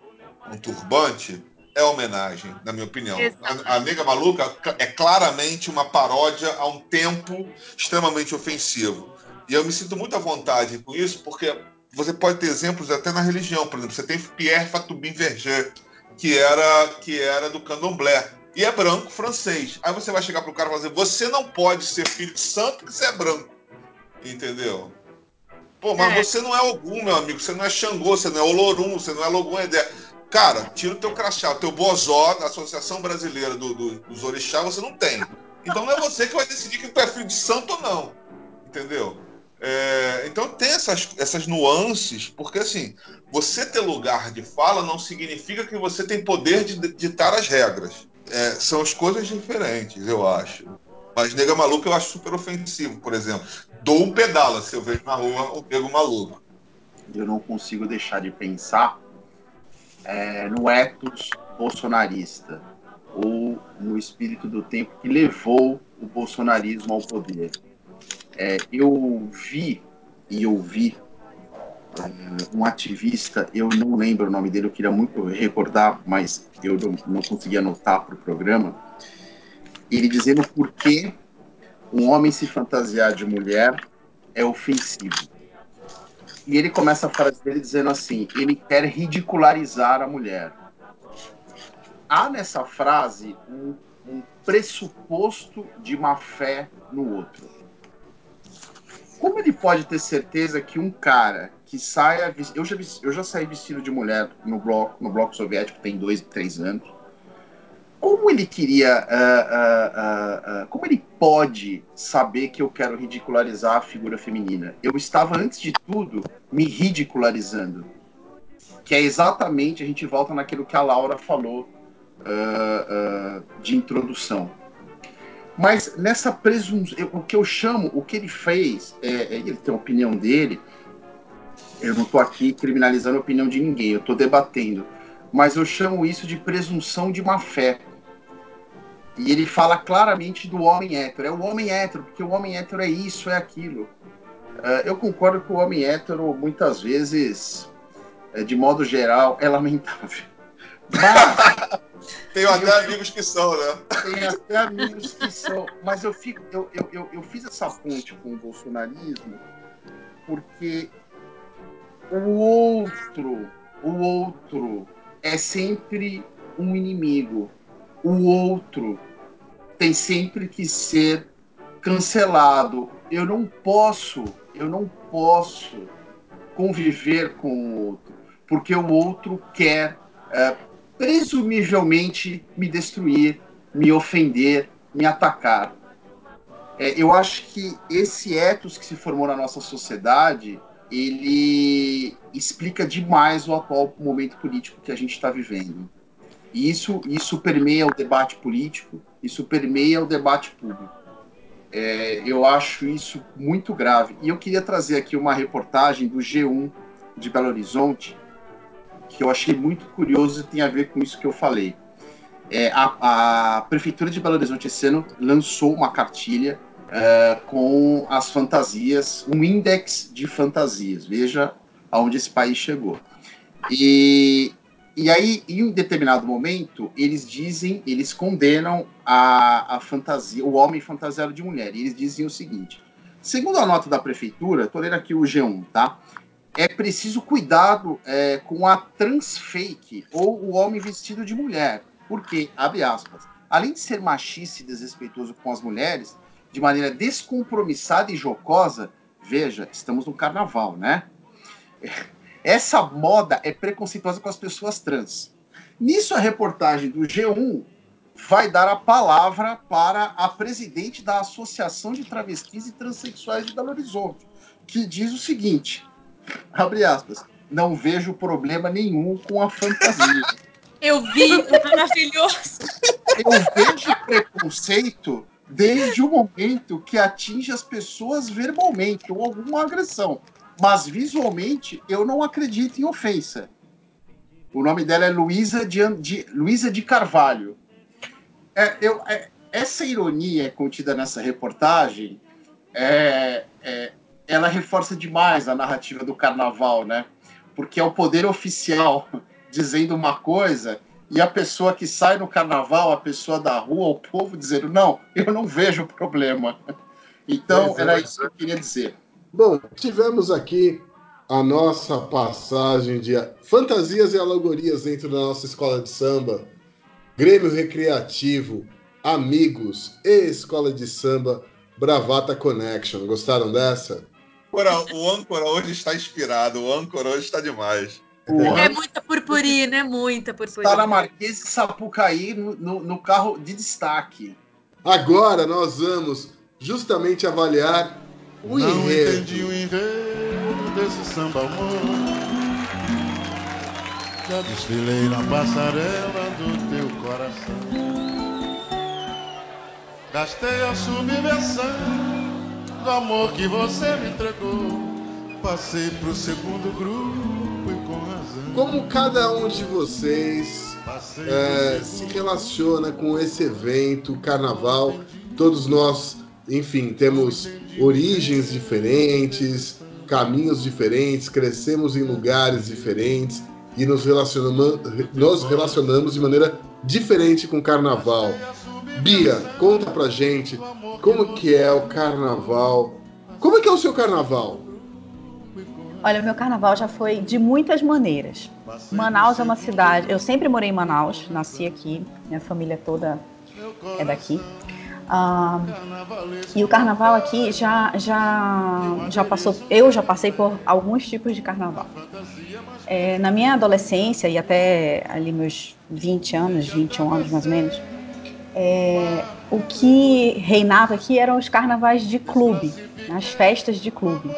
um turbante, é homenagem, na minha opinião. A, a Nega Maluca é claramente uma paródia a um tempo extremamente ofensivo. E eu me sinto muito à vontade com isso, porque você pode ter exemplos até na religião. Por exemplo, você tem Pierre Fatubin Verger, que era, que era do candomblé. E é branco francês. Aí você vai chegar pro cara e falar assim, você não pode ser filho de santo porque você é branco. Entendeu? Pô, mas É. você não é Ogum, meu amigo. Você não é Xangô, você não é Olorum, você não é Logum Edé. Cara, tira o teu crachá, o teu bozó da Associação Brasileira do- do- dos Orixá, você não tem. Então não é você que vai decidir que tu é filho de santo ou não. Entendeu? É, então tem essas, essas nuances, porque assim, você ter lugar de fala não significa que você tem poder de ditar as regras. É, são as coisas diferentes, eu acho. Mas nega maluco eu acho super ofensivo, por exemplo. Dou um pedala se eu vejo na rua um nego maluco. Eu não consigo deixar de pensar é, no ethos bolsonarista ou no espírito do tempo que levou o bolsonarismo ao poder. É, eu vi e ouvi é, um ativista, eu não lembro o nome dele, eu queria muito recordar, mas eu não, não consegui anotar para o programa, ele dizendo por que um homem se fantasiar de mulher é ofensivo. E ele começa a frase dele dizendo assim: ele quer ridicularizar a mulher. Há nessa frase um, um pressuposto de má fé no outro. como ele pode ter certeza que um cara que saia. Eu já, eu já saí vestido de mulher no bloco, no bloco soviético tem dois, três anos. Como ele queria. ah, ah, ah, como ele pode saber que eu quero ridicularizar a figura feminina? Eu estava, antes de tudo, me ridicularizando. Que é exatamente, a gente volta naquilo que a Laura falou ah, ah, de introdução. Mas nessa presunção, o que eu chamo, o que ele fez, é, é- ele tem a opinião dele, eu não estou aqui criminalizando a opinião de ninguém, eu estou debatendo. Mas eu chamo isso de presunção de má fé. E ele fala claramente do homem hétero. É o homem hétero, porque o homem hétero é isso, é aquilo. Ah, eu concordo que o homem hétero, muitas vezes, eh, de modo geral, é lamentável. Mas (laughs) Tenho até amigos que são, né? tem até amigos que são. Mas eu, fico, eu, eu, eu, eu fiz essa ponte com o bolsonarismo porque o outro, o outro é sempre um inimigo. O outro tem sempre que ser cancelado. Eu não posso, eu não posso conviver com o outro, porque o outro quer é, presumivelmente me destruir, me ofender, me atacar. É, eu acho que esse ethos que se formou na nossa sociedade, ele explica demais o atual momento político que a gente está vivendo. E isso, isso permeia o debate político, isso permeia o debate público. É, eu acho isso muito grave. E eu queria trazer aqui uma reportagem do G1 de Belo Horizonte, que eu achei muito curioso e tem a ver com isso que eu falei. É, a, a Prefeitura de Belo Horizonte esse ano lançou uma cartilha é, com as fantasias, um índex de fantasias. Veja aonde esse país chegou. E, e aí, em um determinado momento, eles dizem, eles condenam a, a fantasia, o homem fantasiado de mulher. E eles dizem o seguinte: segundo a nota da prefeitura, estou lendo aqui o G1, tá? É preciso cuidado é, com a transfake ou o homem vestido de mulher. Porque, abre aspas, além de ser machista e desrespeitoso com as mulheres, de maneira descompromissada e jocosa, veja, estamos no carnaval, né? Essa moda é preconceituosa com as pessoas trans. Nisso, a reportagem do G1 vai dar a palavra para a presidente da Associação de Travestis e Transsexuais de Belo Horizonte, que diz o seguinte: abre aspas, não vejo problema nenhum com a fantasia. Eu vi, é maravilhoso. Eu vejo preconceito desde o momento que atinge as pessoas verbalmente ou alguma agressão. Mas visualmente eu não acredito em ofensa. O nome dela é Luísa de, de, Luísa de Carvalho. É, eu, é, essa ironia contida nessa reportagem, é, é, ela reforça demais a narrativa do carnaval, né? Porque é o poder oficial (laughs) dizendo uma coisa e a pessoa que sai no carnaval, a pessoa da rua, o povo dizendo não, eu não vejo problema. Então Pois é, era isso que eu queria dizer. Bom, tivemos aqui a nossa passagem de fantasias e alegorias dentro da nossa escola de samba, Grêmio Recreativo, Amigos e Escola de Samba Bravata Connection. Gostaram dessa? O âncora hoje está inspirado, o âncora hoje está demais. O É Hans muita purpurina, é muita está na purpurina. Marquês de Sapucaí no, no- no carro de destaque. Agora nós vamos justamente avaliar o Não enredo. entendi o enredo desse samba amor. Já desfilei na passarela do teu coração. Gastei a subversão do amor que você me entregou. Passei pro segundo grupo e. Como cada um de vocês é, se relaciona com esse evento, carnaval. Todos nós, enfim, temos origens diferentes, caminhos diferentes, crescemos em lugares diferentes e nos relacionamos, nos relacionamos de maneira diferente com o carnaval. Bia, conta pra gente como que é o carnaval. Como é que é o seu carnaval? Olha, o meu carnaval já foi de muitas maneiras. Manaus é uma cidade. Eu sempre morei em Manaus, nasci aqui, minha família toda é daqui. Ah, e o carnaval aqui já, já, já passou. Eu já passei por alguns tipos de carnaval. É, na minha adolescência e até ali meus 20 anos, 21 anos mais ou menos, é, o que reinava aqui eram os carnavais de clube, né, as festas de clube.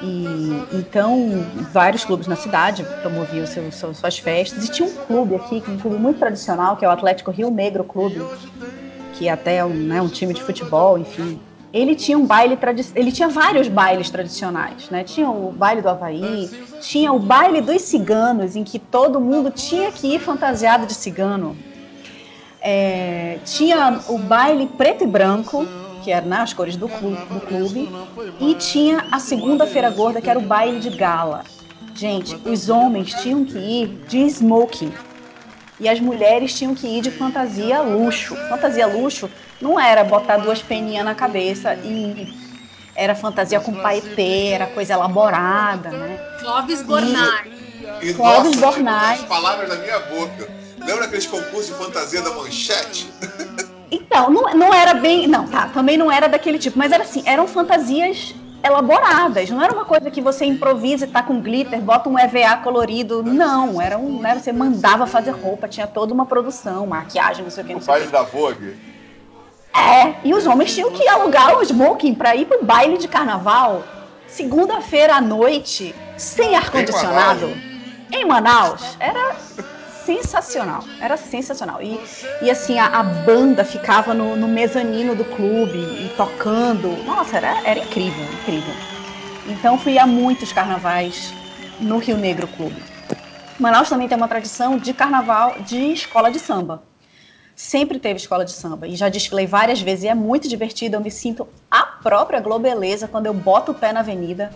E então vários clubes na cidade promoviam seu, seu, suas festas e tinha um clube aqui, um clube muito tradicional que é o Atlético Rio Negro Clube, que até é um, né, um time de futebol, enfim. Ele tinha um baile ele tinha vários bailes tradicionais, né? Tinha o baile do Havaí, tinha o baile dos ciganos, em que todo mundo tinha que ir fantasiado de cigano. É, tinha o baile preto e branco, que era nas né, cores do clube, do clube, e tinha a segunda-feira gorda, que era o baile de gala. Gente, os homens tinham que ir de smoking, e as mulheres tinham que ir de fantasia luxo. Fantasia luxo não era botar duas peninhas na cabeça e era fantasia com paetê, era coisa elaborada, né? Clóvis Bornai. E, Clóvis nossa, Bornai. As palavras da minha boca. Lembra aqueles concursos de fantasia da manchete? (laughs) Então, não, não era bem. Não, tá, também não era daquele tipo, mas era assim, eram fantasias elaboradas, não era uma coisa que você improvisa e tá com glitter, bota um EVA colorido, não, era um, né, você mandava fazer roupa, tinha toda uma produção, maquiagem, não sei o que, não sei o baile da Vogue? É, e os homens tinham que alugar o smoking para ir pro baile de carnaval, segunda-feira à noite, sem ar-condicionado, em Manaus, era sensacional, era sensacional. E, e assim, a, a banda ficava no, no, mezanino do clube e tocando. Nossa, era, era incrível, incrível. Então fui a muitos carnavais no Rio Negro Clube. Manaus também tem uma tradição de carnaval de escola de samba. Sempre teve escola de samba e já desfilei várias vezes e é muito divertido. Eu me sinto a própria Globeleza quando eu boto o pé na avenida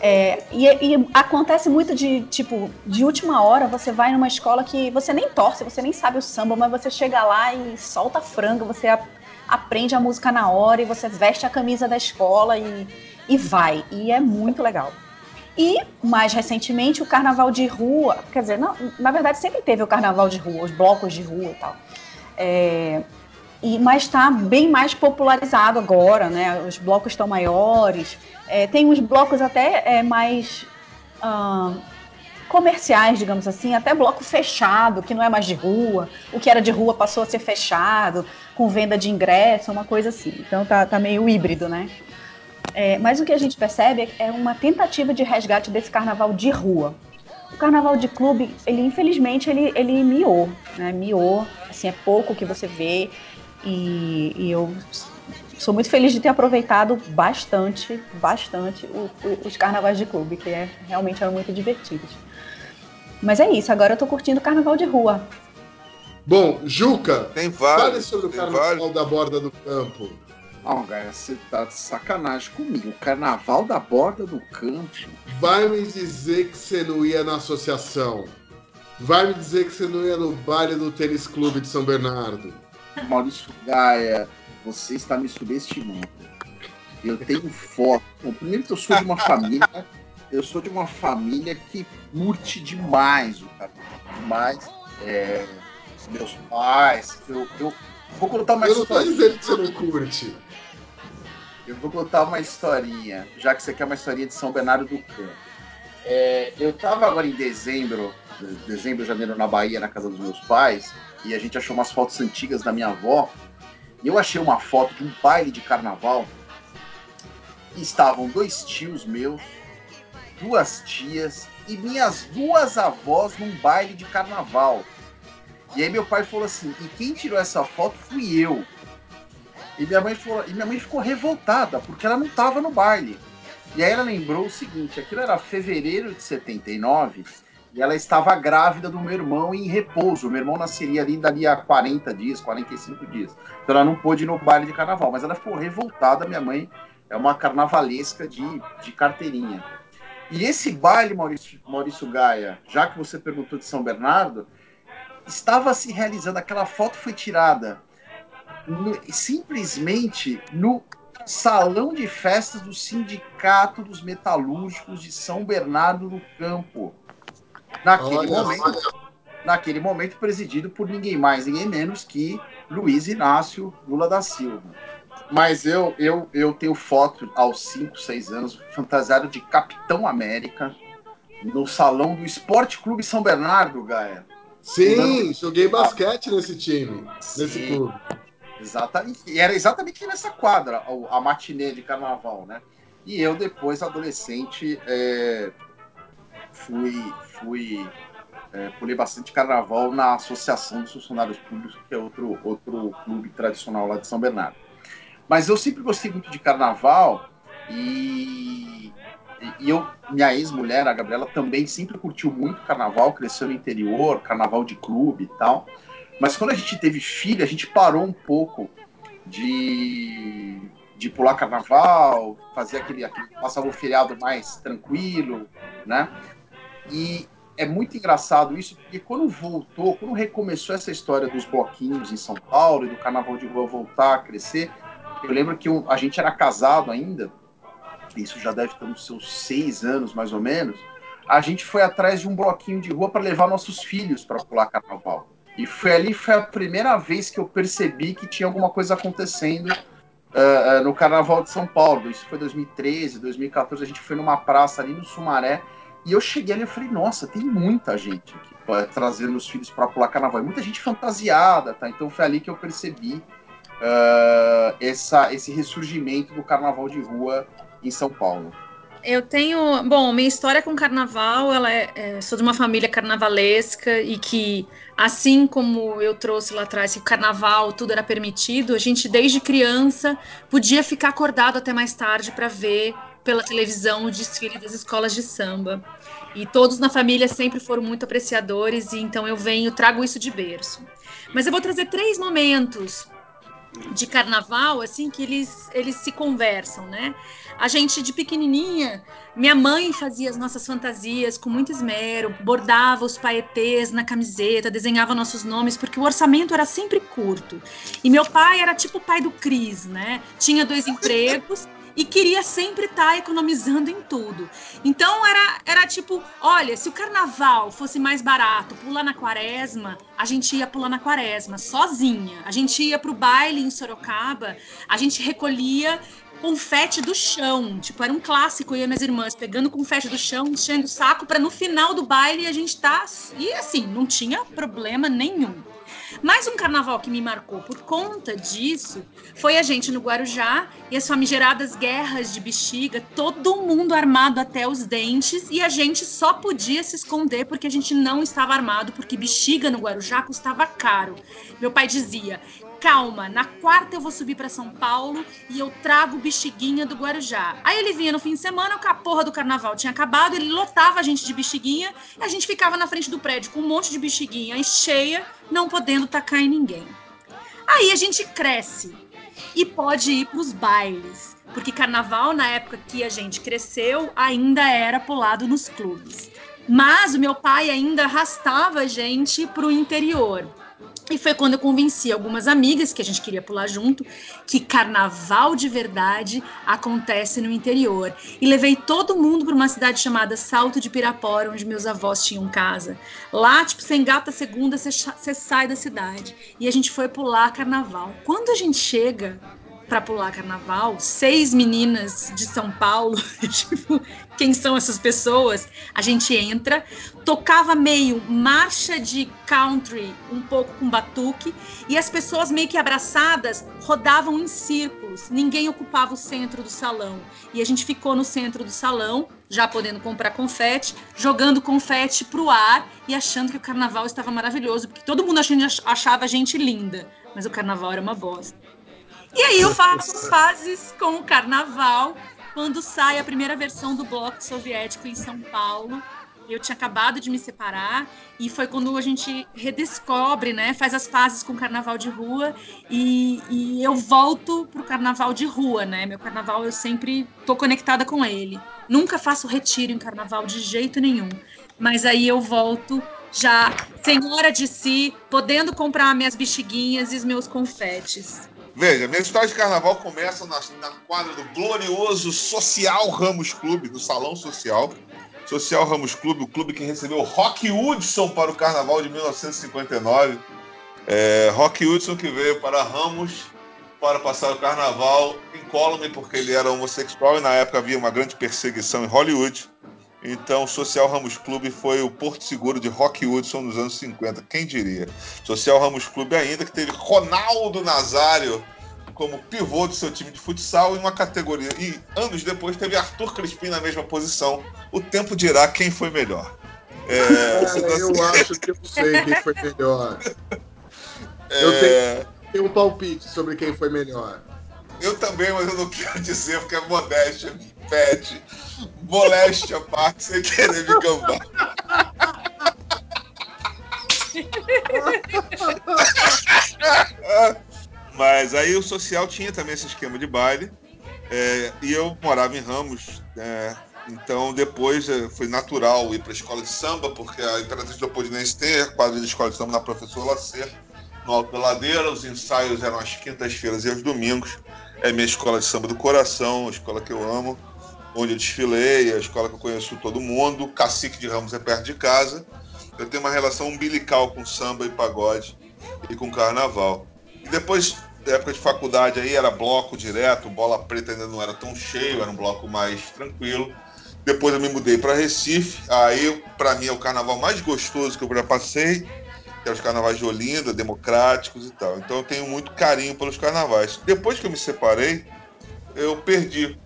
é, e, e, acontece muito de, tipo, de última hora você vai numa escola que você nem torce, você nem sabe o samba, mas você chega lá e solta franga, você a, aprende a música na hora e você veste a camisa da escola e, e vai. E é muito legal. E, mais recentemente, o carnaval de rua, quer dizer, não, na verdade sempre teve o carnaval de rua, os blocos de rua e tal. É, e, mas está bem mais popularizado agora, né? Os blocos estão maiores, é, tem uns blocos até é, mais comerciais, digamos assim, até bloco fechado, que não é mais de rua. O que era de rua passou a ser fechado, com venda de ingresso, uma coisa assim. Então tá, tá meio híbrido, né? É, mas o que a gente percebe é uma tentativa de resgate desse carnaval de rua. O carnaval de clube, ele infelizmente ele, ele miou, né? Miou, assim, é pouco que você vê. E, e eu sou muito feliz de ter aproveitado bastante, bastante o, o, os carnavais de clube, que é, realmente eram muito divertidos. Mas é isso, agora eu tô curtindo o carnaval de rua. Bom, Juca, tem vários, fale sobre o carnaval vários. da borda do campo. Não, cara, você tá de sacanagem comigo. O carnaval da borda do campo. Vai me dizer que você não ia na associação. Vai me dizer que você não ia no baile do tênis clube de São Bernardo. Maurício Gaia, você está me subestimando. Eu tenho foto. Bom, primeiro que eu sou de uma família. Eu sou de uma família que curte demais o carnaval. Demais. É, meus pais. Eu, eu vou contar uma eu história. Eu não tô dizendo que você não curte. Eu vou contar uma historinha, já que você quer uma historinha de São Bernardo do Campo. É, eu estava agora em dezembro, dezembro, janeiro, na Bahia, na casa dos meus pais, e a gente achou umas fotos antigas da minha avó. Eu achei uma foto de um baile de carnaval. E estavam dois tios meus, duas tias e minhas duas avós num baile de carnaval. E aí meu pai falou assim: e quem tirou essa foto fui eu. E minha mãe, falou, e minha mãe ficou revoltada, porque ela não estava no baile. E aí ela lembrou o seguinte: aquilo era fevereiro de 79 e ela estava grávida do meu irmão em repouso. Meu irmão nasceria ali dali a 40 dias, 45 dias. Então ela não pôde ir no baile de carnaval, mas ela ficou revoltada. Minha mãe é uma carnavalesca de, de carteirinha. E esse baile, Maurício, Maurício Gaia, já que você perguntou de São Bernardo, estava se realizando, aquela foto foi tirada no, simplesmente no salão de festas do Sindicato dos Metalúrgicos de São Bernardo do Campo. Naquele olha, momento. Olha. naquele momento presidido por ninguém mais, ninguém menos que Luiz Inácio Lula da Silva. Mas eu, eu, eu tenho foto aos 5, 6 anos, fantasiado de Capitão América, no salão do Esporte Clube São Bernardo, Gaia. Sim, joguei basquete nesse time, nesse Sim. clube. Exatamente. E era exatamente nessa quadra, a, a matinê de carnaval, né? E eu, depois, adolescente, é, fui, fui é, pulei bastante carnaval na Associação dos Funcionários Públicos, que é outro, outro clube tradicional lá de São Bernardo. Mas eu sempre gostei muito de carnaval e, e eu, minha ex-mulher, a Gabriela, também sempre curtiu muito carnaval, cresceu no interior, carnaval de clube e tal. Mas quando a gente teve filho, a gente parou um pouco de, de pular carnaval, fazer aquele, aquele passava o feriado mais tranquilo, né? E é muito engraçado isso, porque quando voltou, quando recomeçou essa história dos bloquinhos em São Paulo e do carnaval de rua voltar a crescer, eu lembro que a gente era casado ainda, isso já deve ter uns seus seis anos mais ou menos. A gente foi atrás de um bloquinho de rua para levar nossos filhos para pular carnaval. E foi ali foi a primeira vez que eu percebi que tinha alguma coisa acontecendo ah, ah, no Carnaval de São Paulo. Isso foi 2013, 2014. A gente foi numa praça ali no Sumaré. E eu cheguei ali e falei, nossa, tem muita gente aqui trazendo os filhos para pular carnaval. E muita gente fantasiada, tá? Então foi ali que eu percebi ah, essa, esse ressurgimento do carnaval de rua em São Paulo. Eu tenho. Bom, minha história com carnaval, ela é, é- sou de uma família carnavalesca e que, assim como eu trouxe lá atrás que o carnaval tudo era permitido, a gente desde criança podia ficar acordado até mais tarde para ver pela televisão o desfile das escolas de samba. E todos na família sempre foram muito apreciadores, e então eu venho, trago isso de berço. Mas eu vou trazer três momentos de carnaval, assim, que eles, eles se conversam, né? A gente, de pequenininha, minha mãe fazia as nossas fantasias com muito esmero, bordava os paetês na camiseta, desenhava nossos nomes, porque o orçamento era sempre curto. E meu pai era tipo o pai do Cris, né? Tinha dois empregos (laughs) e queria sempre estar economizando em tudo. Então era, era tipo, olha, se o carnaval fosse mais barato, pular na quaresma, a gente ia pular na quaresma, sozinha. A gente ia pro baile em Sorocaba, a gente recolhia confete do chão. Tipo, era um clássico, eu e minhas irmãs pegando confete do chão, enchendo o saco, para no final do baile a gente tá. E assim, não tinha problema nenhum. Mais um carnaval que me marcou por conta disso foi a gente no Guarujá e as famigeradas guerras de bexiga, todo mundo armado até os dentes e a gente só podia se esconder porque a gente não estava armado, porque bexiga no Guarujá custava caro. Meu pai dizia: calma, na quarta eu vou subir para São Paulo e eu trago bexiguinha do Guarujá. Aí ele vinha no fim de semana, a porra do carnaval tinha acabado, ele lotava a gente de bexiguinha e a gente ficava na frente do prédio com um monte de bexiguinha cheia, não podendo tacar em ninguém. Aí a gente cresce e pode ir para os bailes, porque carnaval na época que a gente cresceu ainda era pulado nos clubes. Mas o meu pai ainda arrastava a gente para o interior. E foi quando eu convenci algumas amigas que a gente queria pular junto, que carnaval de verdade acontece no interior. E levei todo mundo para uma cidade chamada Salto de Pirapora, onde meus avós tinham casa. Lá, tipo, você engata a segunda, você, sai da cidade. E a gente foi pular carnaval. Quando a gente chega para pular carnaval, seis meninas de São Paulo, (laughs) tipo, quem são essas pessoas? A gente entra, tocava meio marcha de country, um pouco com batuque, e as pessoas meio que abraçadas rodavam em círculos, ninguém ocupava o centro do salão. E a gente ficou no centro do salão, já podendo comprar confete, jogando confete pro ar e achando que o carnaval estava maravilhoso, porque todo mundo achava a gente linda, mas o carnaval era uma bosta. E aí eu faço as fases com o carnaval, quando sai a primeira versão do bloco soviético em São Paulo. Eu tinha acabado de me separar e foi quando a gente redescobre, né? Faz as fases com o carnaval de rua e, e eu volto pro carnaval de rua, né? Meu carnaval eu sempre tô conectada com ele. Nunca faço retiro em carnaval de jeito nenhum. Mas aí eu volto já senhora de si, podendo comprar minhas bexiguinhas e os meus confetes. Veja, minha história de carnaval começa na, na quadra do glorioso Social Ramos Clube, no Salão Social. Social Ramos Clube, o clube que recebeu Rock Hudson para o Carnaval de 1959. É, Rock Hudson que veio para Ramos para passar o Carnaval incólume porque ele era homossexual e na época havia uma grande perseguição em Hollywood. Então, Social Ramos Clube foi o porto seguro de Rock Hudson nos anos 50. Quem diria? Social Ramos Clube ainda que teve Ronaldo Nazário como pivô do seu time de futsal em uma categoria. E anos depois teve Arthur Crispim na mesma posição. O tempo dirá quem foi melhor. É, Cara, eu acho que eu sei quem foi melhor. (laughs) É... Eu tenho, tenho um palpite sobre quem foi melhor. Eu também, mas eu não quero dizer porque é modéstia me impede. Moléstia a parte sem querer me gambar. Mas aí o social tinha também esse esquema de baile. É, e eu morava em Ramos. É, então depois é, foi natural ir para a escola de samba, porque a Imperatriz Leopoldinense tem a quadra de escola de samba na Professor Lacer, no Alto da Ladeira. Os ensaios eram às quintas-feiras e aos domingos. É minha escola de samba do coração, a escola que eu amo, onde eu desfilei, a escola que eu conheço todo mundo. Cacique de Ramos é perto de casa. Eu tenho uma relação umbilical com samba e pagode e com carnaval. E depois, da época de faculdade aí, era bloco direto, bola preta ainda não era tão cheio, era um bloco mais tranquilo. Depois eu me mudei para Recife, aí para mim é o carnaval mais gostoso que eu já passei, que é os carnavais de Olinda, democráticos e tal. Então eu tenho muito carinho pelos carnavais. Depois que eu me separei, eu perdi.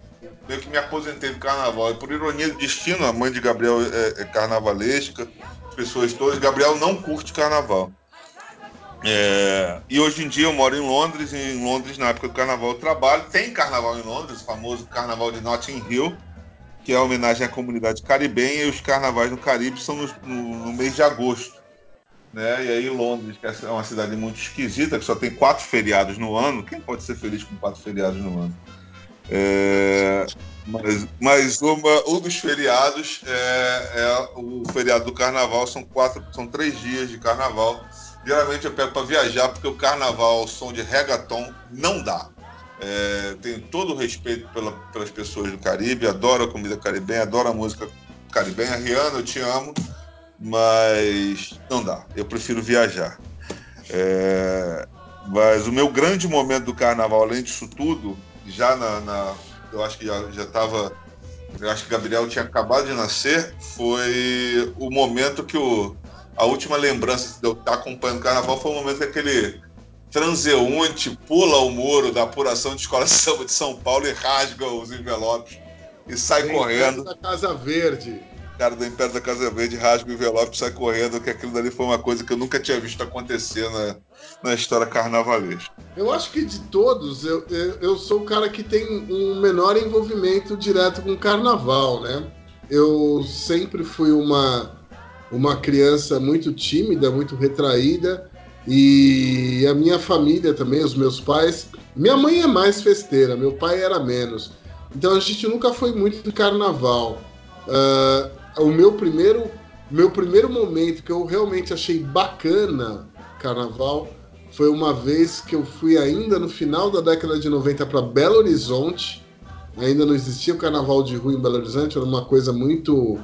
Meio que me aposentei do carnaval. E por ironia do destino, a mãe de Gabriel é, é carnavalesca, as pessoas todas. Gabriel não curte carnaval. É, e hoje em dia eu moro em Londres, e em Londres, na época do carnaval, eu trabalho. Tem carnaval em Londres, o famoso carnaval de Notting Hill, que é homenagem à comunidade caribenha, e os carnavais no Caribe são no, no, no mês de agosto. Né? E aí Londres, que é uma cidade muito esquisita, que só tem quatro feriados no ano. Quem pode ser feliz com quatro feriados no ano? É, mas, mas uma, um dos feriados é, é, o feriado do carnaval, são quatro, são três dias de carnaval. Geralmente eu pego para viajar, porque o carnaval, o som de reggaeton, não dá. É, tenho todo o respeito pela, pelas pessoas do Caribe, adoro a comida caribenha, adoro a música caribenha. Rihanna, eu te amo, mas não dá. Eu prefiro viajar. É, mas o meu grande momento do carnaval, além disso tudo, já na. na eu acho que já estava. Eu acho que Gabriel tinha acabado de nascer. Foi o momento que o, a última lembrança de eu estar acompanhando o carnaval foi o momento que aquele transeunte pula o muro da apuração de escola de (laughs) samba de São Paulo e rasga os envelopes e sai Tem correndo. da Casa Verde. O cara do Império da Casa Verde rasga o envelope e sai correndo, que aquilo dali foi uma coisa que eu nunca tinha visto acontecer na, na história carnavalesca. Eu acho que de todos, eu, eu, eu sou o cara que tem um menor envolvimento direto com o carnaval, né? Eu sempre fui uma uma criança muito tímida, muito retraída, e a minha família também, os meus pais. Minha mãe é mais festeira, meu pai era menos. Então a gente nunca foi muito de carnaval. Uh, o meu primeiro, meu primeiro momento que eu realmente achei bacana carnaval foi uma vez que eu fui ainda no final da década de 90 para Belo Horizonte. Ainda não existia o carnaval de rua em Belo Horizonte, era uma coisa muito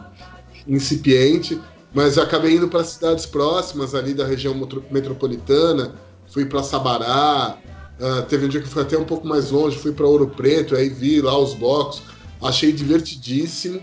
incipiente mas acabei indo para cidades próximas ali da região metropolitana, fui para Sabará, uh, teve um dia que fui até um pouco mais longe, fui para Ouro Preto, aí vi lá os blocos, achei divertidíssimo.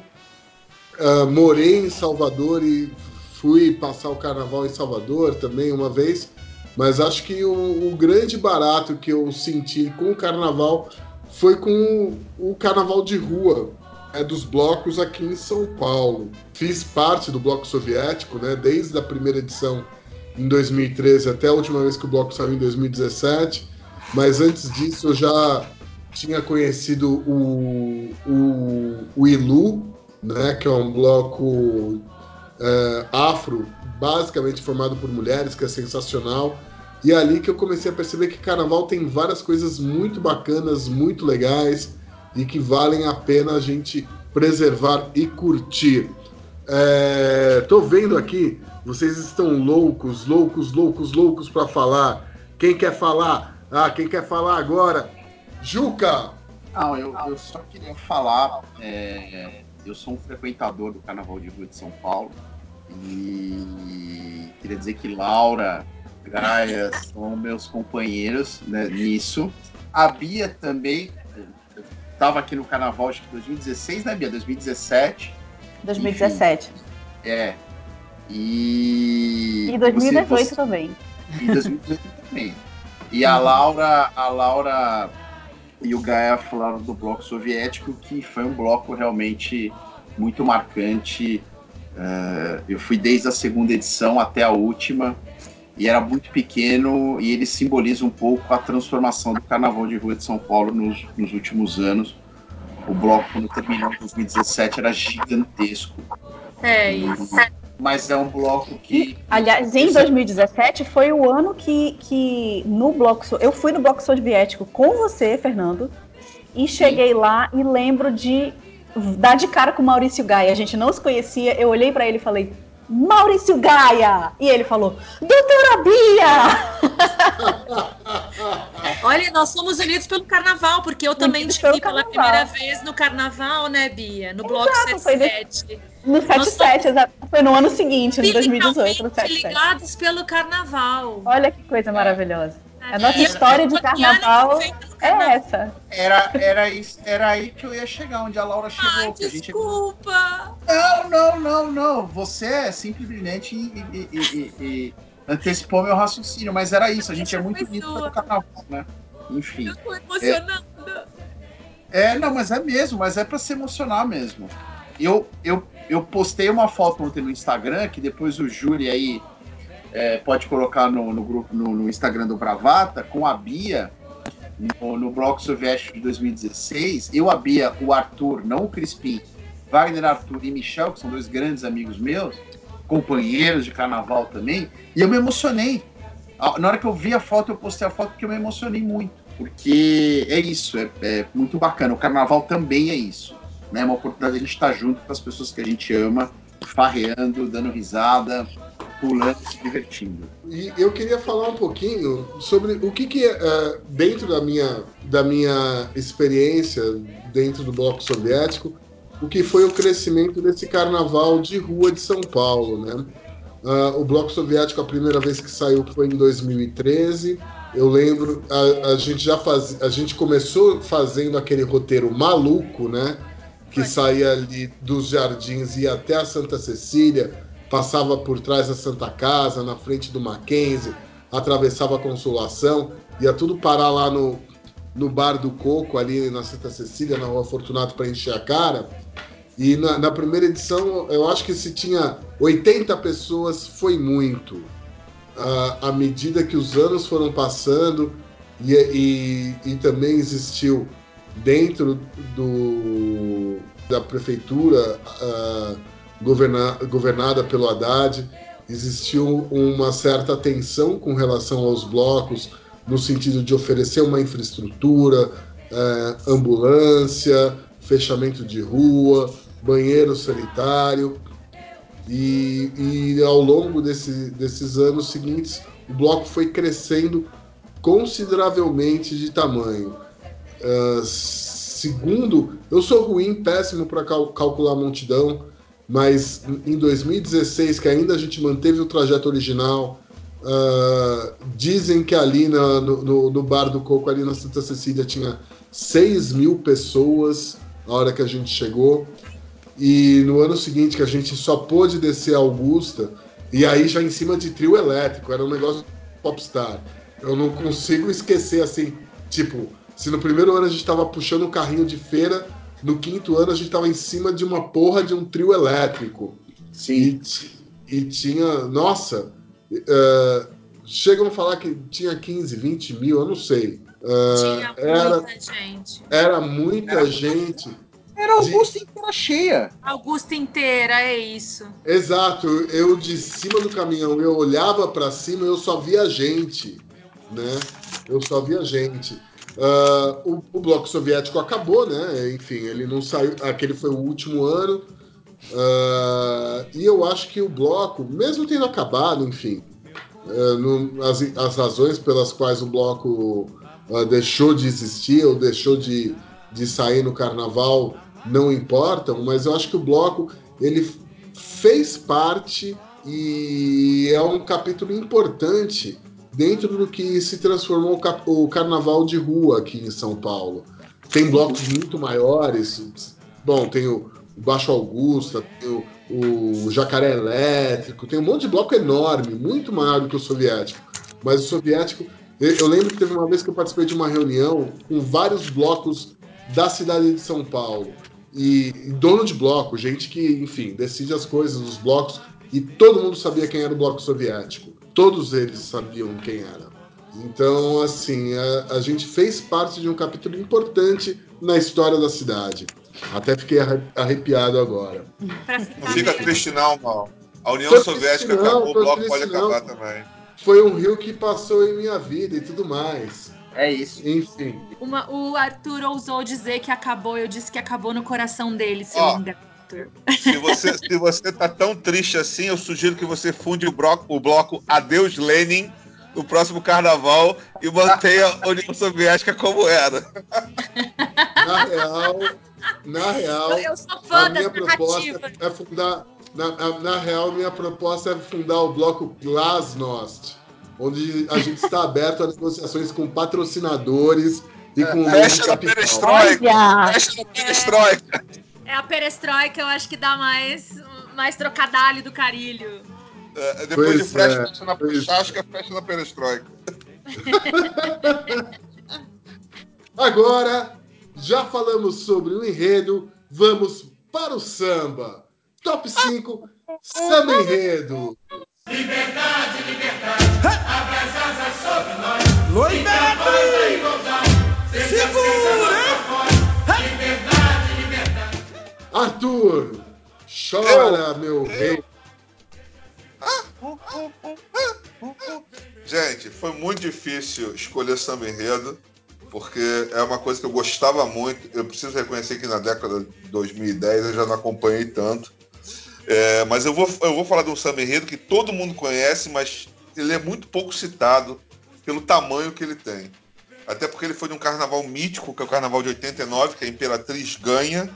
Uh, morei em Salvador e fui passar o carnaval em Salvador também uma vez, mas acho que o, o grande barato que eu senti com o carnaval foi com o, carnaval de rua, é dos blocos aqui em São Paulo. Fiz parte do bloco soviético, né, desde a primeira edição em 2013 até a última vez que o bloco saiu em 2017. Mas antes disso eu já tinha conhecido o, o, o Ilu, né, que é um bloco é, afro, basicamente formado por mulheres, que é sensacional. E é ali que eu comecei a perceber que carnaval tem várias coisas muito bacanas, muito legais e que valem a pena a gente preservar e curtir. É, tô vendo aqui, vocês estão loucos, loucos, loucos, loucos para falar. Quem quer falar? Ah, quem quer falar agora? Juca! Não, eu, eu só queria falar é, eu sou um frequentador do Carnaval de Rua de São Paulo e queria dizer que Laura, Gaia são meus companheiros né, nisso. A Bia também estava aqui no Carnaval, acho que 2016, né, Bia? 2017. 2017. Enfim, é. E. E 2018 você- você- também. e 2018 também. E a Laura, a Laura e o Gaia falaram do bloco soviético, que foi um bloco realmente muito marcante. Eh, eu fui desde a segunda edição até a última e era muito pequeno e ele simboliza um pouco a transformação do Carnaval de Rua de São Paulo nos, nos últimos anos. O bloco, quando terminou em 2017, era gigantesco. É isso. Mas é um bloco que. Aliás, em Esse- 2017 foi o ano que, que no bloco. Eu fui no bloco soviético com você, Fernando, e cheguei lá e lembro de dar de cara com o Maurício Gaia. A gente não se conhecia, eu olhei pra ele e falei. Maurício Gaia! E ele falou, Doutora Bia! (laughs) Olha, nós somos unidos pelo carnaval, porque eu também Unidos te vi pela primeira vez no carnaval, né, Bia? No bloco Exato, foi 77. No 77, exato. Foi no ano seguinte, no 2018, no Literalmente 77. ligados pelo carnaval. Olha que coisa maravilhosa. A nossa a história de carnaval é essa. Era, era, isso, era aí que eu ia chegar, onde a Laura chegou. Ai, que a gente... desculpa. Não, não, não, não. Você é simplesmente e, e- e- e- e antecipou meu raciocínio, mas era isso. A gente é muito unido pelo carnaval, né? Enfim. Eu tô emocionada. É, não, mas é mesmo, mas é pra se emocionar mesmo. Eu, eu, eu postei uma foto ontem no Instagram, que depois o Júlio aí é, pode colocar no, no grupo no, no Instagram do Bravata, com a Bia, no, no Bloco Soviético de 2016. Eu, a Bia, o Arthur, não o Crispim, Wagner Arthur e Michel, que são dois grandes amigos meus, companheiros de carnaval também, e eu me emocionei. Na hora que eu vi a foto, eu postei a foto porque eu me emocionei muito. Porque é isso, é, é muito bacana. O carnaval também é isso. Né? É uma oportunidade de a gente estar junto com as pessoas que a gente ama, farreando, dando risada, pulando, se divertindo. E eu queria falar um pouquinho sobre o que, que é, dentro da minha, da minha experiência dentro do bloco soviético, o que foi o crescimento desse carnaval de rua de São Paulo, né? Ah, o bloco soviético, a primeira vez que saiu foi em 2013. Eu lembro, a, a gente já faz, a gente começou fazendo aquele roteiro maluco, né? Que saía ali dos jardins e ia até a Santa Cecília, passava por trás da Santa Casa, na frente do Mackenzie, atravessava a Consolação, ia tudo parar lá no, no Bar do Coco, ali na Santa Cecília, na Rua Fortunato, para encher a cara. E na, na primeira edição, eu acho que se tinha 80 pessoas, foi muito. Ah, à medida que os anos foram passando, e, e, e também existiu dentro do, da prefeitura governa, governada pelo Haddad, existiu uma certa tensão com relação aos blocos, no sentido de oferecer uma infraestrutura, eh, ambulância, fechamento de rua, banheiro sanitário. E, e ao longo desse, desses anos seguintes, o bloco foi crescendo consideravelmente de tamanho. Uh, segundo, eu sou ruim, péssimo para cal calcular a multidão, mas em 2016, que ainda a gente manteve o trajeto original, uh, dizem que ali na, no, no, Bar do Coco, ali na Santa Cecília, tinha 6 mil pessoas a hora que a gente chegou. E no ano seguinte, que a gente só pôde descer a Augusta, e aí já em cima de trio elétrico, era um negócio popstar. Eu não consigo esquecer assim, tipo, se no primeiro ano a gente tava puxando um carrinho de feira, no quinto ano a gente tava em cima de uma porra de um trio elétrico. Sim. E, e tinha, nossa, uh, chegam a falar que tinha 15, 20 mil, eu não sei. Uh, tinha era, muita gente. Era muita era gente. Era Augusta de... inteira cheia. Augusta inteira, é isso. Exato. Eu de cima do caminhão, eu olhava para cima, eu só via gente, né? Eu só via gente. Uh, o, o, bloco soviético acabou, né? Enfim, ele não saiu. Aquele foi o último ano. Uh, e eu acho que o bloco, mesmo tendo acabado, enfim, uh, no, as, as, razões pelas quais o bloco deixou de existir ou deixou de, de sair no carnaval não importam, mas eu acho que o bloco ele fez parte e é um capítulo importante dentro do que se transformou o, carnaval de rua aqui em São Paulo. Tem blocos muito maiores. Bom, tem o Baixo Augusta, tem o, o Jacaré Elétrico, tem um monte de bloco enorme, muito maior do que o soviético. Mas o soviético, eu, eu lembro que teve uma vez que eu participei de uma reunião com vários blocos da cidade de São Paulo. E, e dono de bloco, gente que, enfim, decide as coisas dos blocos, e todo mundo sabia quem era o bloco soviético. Todos eles sabiam quem era. Então, assim, a, a gente fez parte de um capítulo importante na história da cidade. Até fiquei arre- arrepiado agora. Não ficar fica triste não, mal. A União Tô Soviética não, acabou, o bloco pode não. acabar também. Foi um rio que passou em minha vida e tudo mais. É isso. Enfim. Uma- o Arthur ousou dizer que acabou, eu disse que acabou no coração dele, seu Ó. ingrato. Se você, se você tá tão triste assim, eu sugiro que você funde o bloco, o bloco Adeus Lenin no próximo carnaval e mantenha a União Soviética como era. Na real, na real, Eu, sou fã a minha proposta é fundar. Na, na real, minha proposta é fundar o bloco Glasnost, onde a gente está aberto a negociações com patrocinadores e com o Fecha capital. perestroika. Fecha na perestroika. É a perestroika, eu acho que dá mais, mais trocadalho do carilho. É, Depois Pois de Fresh, é, fecha na chasca, fecha na perestroika. (laughs) Agora, já falamos sobre o enredo, vamos para o samba. Top 5, samba enredo. Arthur, chora, meu rei. Gente, foi muito difícil escolher samba enredo, porque é uma coisa que eu gostava muito. Eu preciso reconhecer que na década de 2010 eu já não acompanhei tanto. É, mas eu vou, eu vou falar de um samba enredo que todo mundo conhece, mas ele é muito pouco citado pelo tamanho que ele tem. Até porque ele foi de um carnaval mítico, que é o carnaval de 89, que a Imperatriz ganha,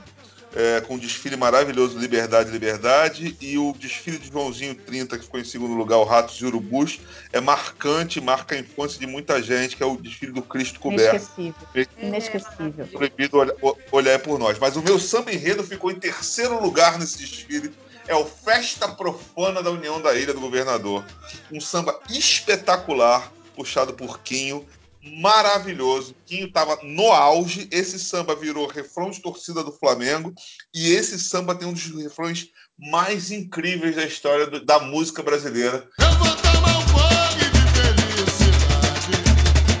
é, com um desfile maravilhoso Liberdade, Liberdade, e o desfile de Joãozinho 30, que ficou em segundo lugar, o Ratos e Urubus, é marcante, marca a infância de muita gente, que é o desfile do Cristo coberto. Inesquecível. Inesquecível. Proibido olhar, olhar por nós. Mas o meu samba enredo ficou em terceiro lugar nesse desfile. É o Festa Profana da União da Ilha do Governador. Um samba espetacular, puxado por Quinho, maravilhoso. Quinho estava no auge. Esse samba virou refrão de torcida do Flamengo. E esse samba tem um dos refrões mais incríveis da história do- da música brasileira. Eu vou tomar um banho de felicidade.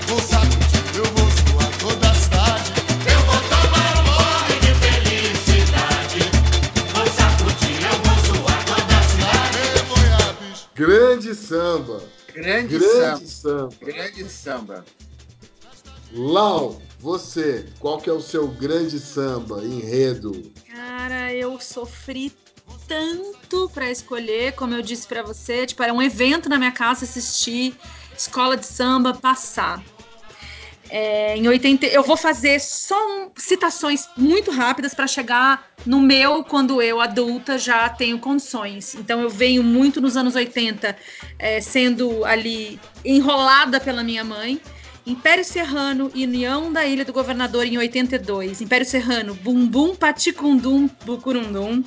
Vou sacudir, eu vou zoar toda a cidade. Eu vou tomar um banho de felicidade. Vou sacudir, eu vou zoar toda a cidade. Goiabes. Grande samba. Grande, Grande samba. samba. Grande samba. Lau, você, qual que é o seu grande samba, enredo? Cara, eu sofri tanto pra escolher, como eu disse pra você, tipo, era um evento na minha casa assistir escola de samba passar. É, em 80, eu vou fazer só um- citações muito rápidas para chegar no meu quando eu adulta já tenho condições. Então eu venho muito nos anos 80 é, sendo ali enrolada pela minha mãe. Império Serrano e União da Ilha do Governador em 82. Império Serrano, Bumbum Paticundum Bucurundum.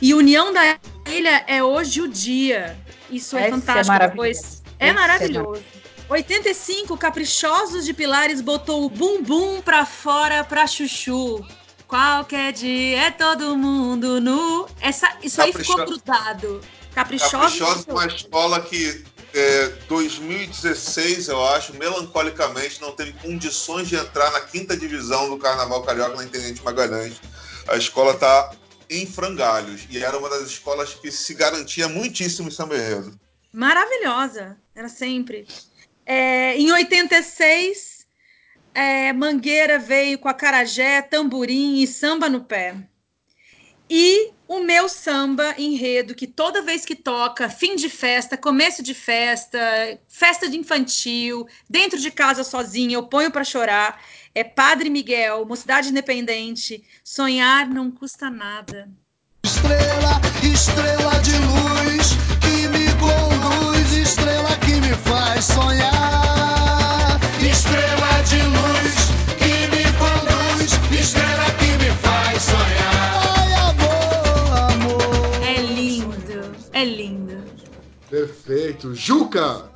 E União da Ilha é hoje o dia. Isso é Esse é fantástico. maravilhoso. Depois. É Esse é maravilhoso. 85, Caprichosos de Pilares botou o bumbum pra fora pra chuchu. Qualquer dia é todo mundo nu. Essa, isso aí ficou Capricho- grudado. Caprichosos. Caprichosa, uma escola que é, 2016, eu acho, melancolicamente não teve condições de entrar na quinta divisão do Carnaval Carioca na Intendente Magalhães. A escola está em frangalhos e era uma das escolas que se garantia muitíssimo em Samba Enredo. Maravilhosa. Era sempre. É, em 86, é, Mangueira veio com a carajé, tamborim e samba no pé. E o meu samba enredo, que toda vez que toca, fim de festa, começo de festa, festa de infantil, dentro de casa sozinha, eu ponho para chorar, é Padre Miguel, Mocidade Independente, sonhar não custa nada. Estrela, estrela de luz que me conduz, estrela que me faz sonhar. Juca,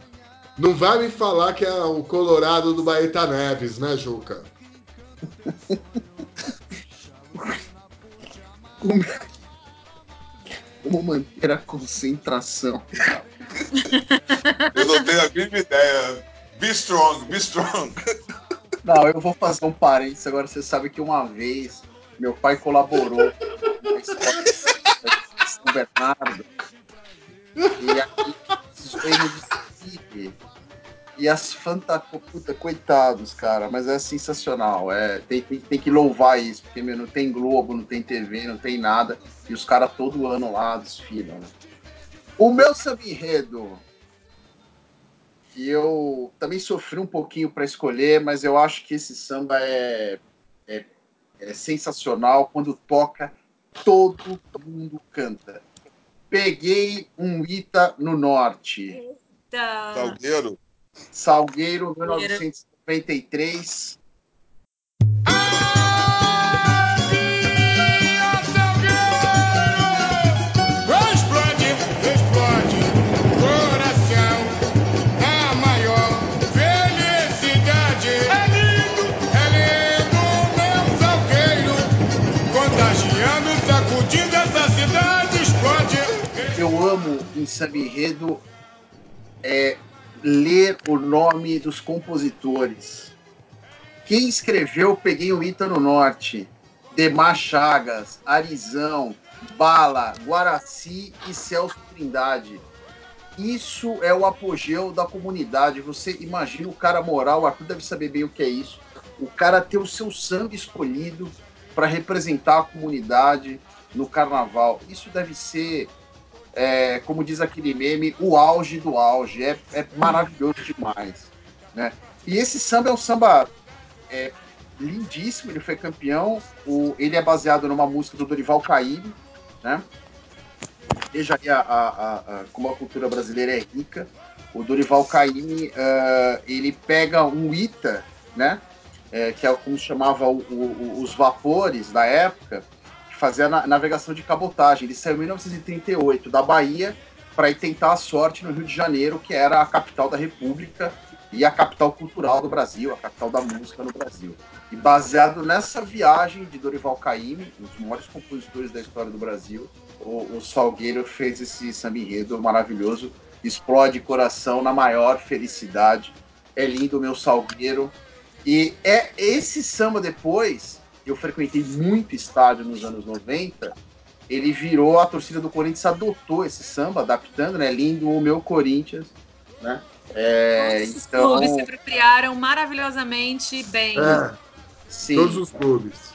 não vai me falar que é o Colorado do Baeta Neves, né, Juca? (laughs) Como, como manter a concentração? Eu não tenho a mínima ideia. Be strong, be strong. Não, eu vou fazer um parênteses agora. Você sabe que uma vez meu pai colaborou na escola de São Bernardo. E aí precisou ir no desfile. E as fanta... Puta, coitados, cara, mas é sensacional. É, tem, tem, tem que louvar isso, porque meu, não tem Globo, não tem TV, não tem nada. E os caras todo ano lá desfilam. O meu samba enredo, que eu também sofri um pouquinho para escolher, mas eu acho que esse samba é, é, é sensacional. Quando toca, todo mundo canta. Peguei um Ita no norte. Tá. Salgueiro. Salgueiro, 1993. Em samba é ler o nome dos compositores. Quem escreveu Peguei o Ita no Norte? Demar Chagas, Arizão, Bala, Guaraci e Celso Trindade. Isso é o apogeu da comunidade. Você imagina o cara moral, o Arthur deve saber bem o que é isso. O cara ter o seu samba escolhido para representar a comunidade no carnaval. Isso deve ser é, como diz aquele meme, o auge do auge. É, é maravilhoso demais. Né? E esse samba é um samba é, lindíssimo, ele foi campeão. O, ele é baseado numa música do Dorival Caymmi, né? Veja aí a, a, a, como a cultura brasileira é rica. O Dorival Caymmi, ah, ele pega um Ita, né? É, que é como chamava o- o- os vapores da época, fazia na- navegação de cabotagem. Ele saiu em 1938 da Bahia para ir tentar a sorte no Rio de Janeiro, que era a capital da República e a capital cultural do Brasil, a capital da música no Brasil. E baseado nessa viagem de Dorival Caymmi, um dos maiores compositores da história do Brasil, o, o Salgueiro fez esse samba enredo maravilhoso, explode coração na maior felicidade. É lindo meu Salgueiro. E é esse samba depois, eu frequentei muito estádio nos anos 90, ele virou, a torcida do Corinthians adotou esse samba, adaptando, né? Lindo o meu Corinthians, né? É, Todos os então, clubes se apropriaram maravilhosamente bem. É, sim, todos os clubes.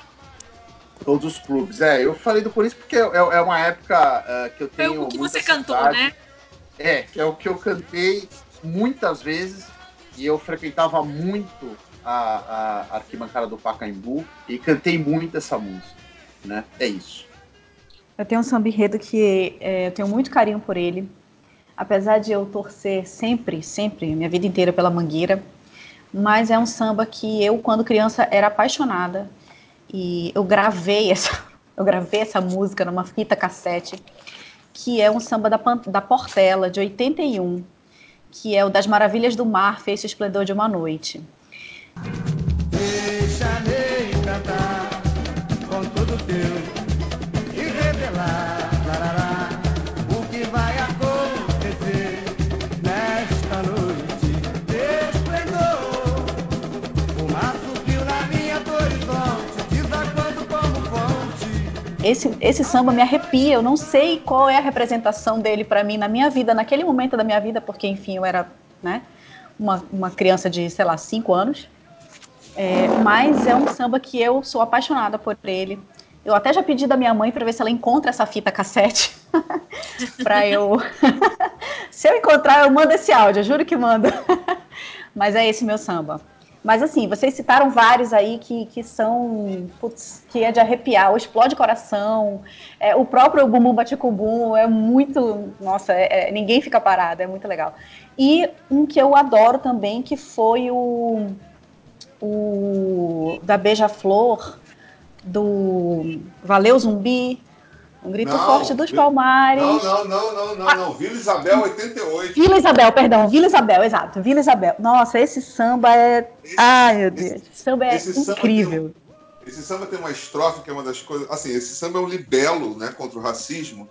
todos os clubes. É, eu falei do Corinthians porque é, é uma época ah, que eu Foi tenho o que muita você cantou, né? É, que é o que eu cantei muitas vezes e eu frequentava muito a, a arquibancada do Pacaembu e cantei muito essa música, né? É isso. Eu tenho um samba enredo que é, eu tenho muito carinho por ele. Apesar de eu torcer sempre, sempre, minha vida inteira pela Mangueira, mas é um samba que eu, quando criança, era apaixonada. E eu gravei essa, (laughs) eu gravei essa música numa fita cassete, que é um samba da, da Portela, de 81, que é o Das Maravilhas do Mar, Fez o Esplendor de uma Noite. Deixa-me cantar com tudo teu e revelar larará, o que vai acontecer nesta noite. Esplendor, o mar subiu na linha do horizonte, desaguando como fonte. Esse, esse samba me arrepia, eu não sei qual é a representação dele para mim na minha vida, naquele momento da minha vida, porque, enfim, eu era né, uma, uma criança de, sei lá, 5 anos. É, mas é um samba que eu sou apaixonada por ele. Eu até já pedi da minha mãe para ver se ela encontra essa fita cassete (laughs) para eu. (laughs) se eu encontrar, eu mando esse áudio, juro que mando. (laughs) Mas é esse meu samba. Mas assim, vocês citaram vários aí que, que são, putz, que é de arrepiar, o Explode Coração, é, o próprio Bumbum Baticumbum é muito, nossa, é, é, ninguém fica parado, é muito legal. E um que eu adoro também, que foi o, o da Beija-Flor, do Valeu Zumbi, um grito Não, forte dos Vi- Palmares. Não, não, não, não, não, não. Vila Isabel 88. Vila Isabel, perdão, Vila Isabel, exato, Vila Isabel. Nossa, esse samba é. Esse- Ai, meu Deus, esse samba é esse samba incrível. Esse samba tem uma estrofe que é uma das coisas. Assim, esse samba é um libelo né, contra o racismo,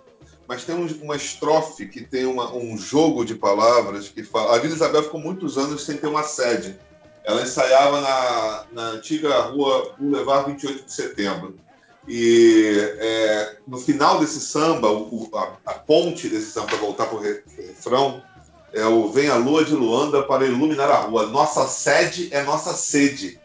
mas tem um- uma estrofe que tem uma- um jogo de palavras que fala. A Vila Isabel ficou muitos anos sem ter uma sede. Ela ensaiava na, na antiga rua Boulevard 28 de Setembro. E é, no final desse samba, o- a, a ponte desse samba, para voltar para o refrão, é o Vem a Lua de Luanda para iluminar a rua. Nossa sede é nossa sede.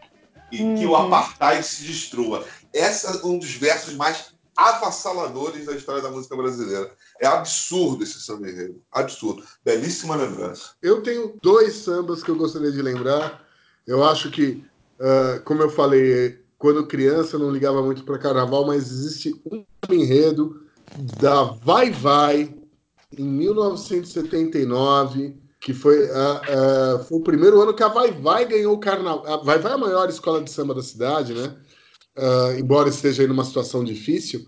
E que o Uhum. apartheid se destrua. Esse é um dos versos mais avassaladores da história da música brasileira. É absurdo esse samba enredo. Absurdo. Belíssima lembrança. Eu tenho dois sambas que eu gostaria de lembrar. Eu acho que, ah, como eu falei, quando criança não ligava muito para carnaval, mas existe um enredo da Vai Vai em 1979, que foi, ah, ah, foi o primeiro ano que a Vai Vai ganhou o carnaval. A Vai Vai é a maior escola de samba da cidade, né? Ah, embora esteja aí numa situação difícil,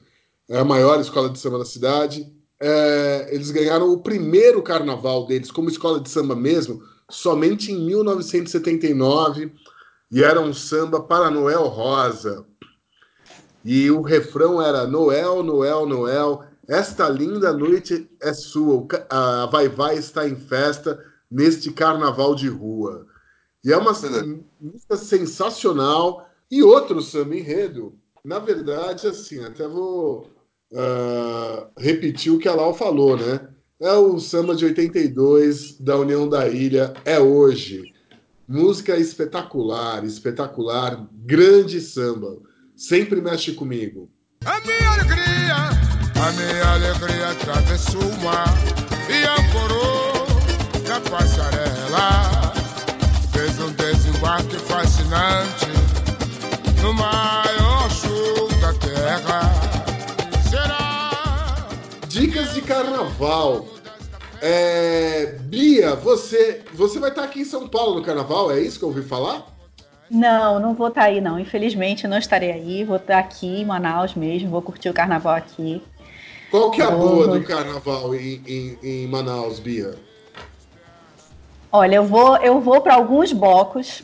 é a maior escola de samba da cidade. É, eles ganharam o primeiro carnaval deles como escola de samba mesmo, somente em 1979, e era um samba para Noel Rosa. E o refrão era Noel, Noel, Noel, esta linda noite é sua, a Vai Vai está em festa neste carnaval de rua. E é uma música sensacional. E outro samba enredo, na verdade, assim, até vou ah, repetir o que a Lau falou, né? É o samba de 82 da União da Ilha, é hoje. Música espetacular, espetacular, grande samba. Sempre mexe comigo. A minha alegria, a minha alegria atravessou o mar e ancorou na passarela. Fez um desembarque fascinante no maior carnaval. É, Bia, você, você vai estar aqui em São Paulo no carnaval, é isso que eu ouvi falar? Não, não vou estar aí, não. Infelizmente, não estarei aí. Vou estar aqui em Manaus mesmo. Vou curtir o carnaval aqui. Qual que é a Vou- boa do carnaval em, em, em Manaus, Bia? Olha, eu vou, eu vou para alguns blocos.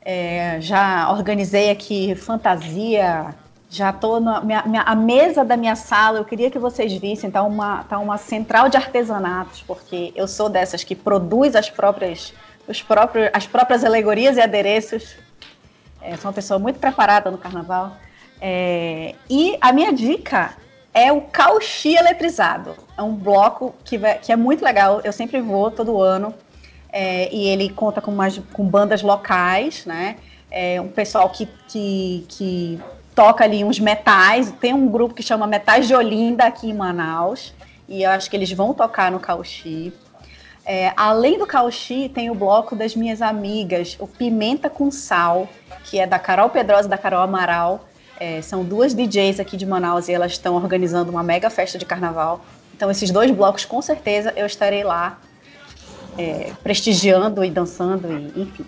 É, já organizei aqui fantasia. Já estou na minha, minha- a mesa da minha sala. Eu queria que vocês vissem. Tá uma, tá uma central de artesanatos, porque eu sou dessas que produz as próprias, os próprios, as próprias alegorias e adereços. É, sou uma pessoa muito preparada no carnaval. É, e a minha dica é o Cauchi Eletrizado. É um bloco que, vai- que é muito legal. Eu sempre vou todo ano. É, e ele conta com, umas, com bandas locais, né? É, um pessoal que, que, que toca ali uns metais. Tem um grupo que chama Metais de Olinda aqui em Manaus. E eu acho que eles vão tocar no Cauchi. É, além do Cauchi, tem o bloco das minhas amigas, o Pimenta com Sal, que é da Carol Pedrosa e da Carol Amaral. É, são duas DJs aqui de Manaus e elas estão organizando uma mega festa de carnaval. Então, esses dois blocos, com certeza, eu estarei lá é, prestigiando e dançando, e, enfim.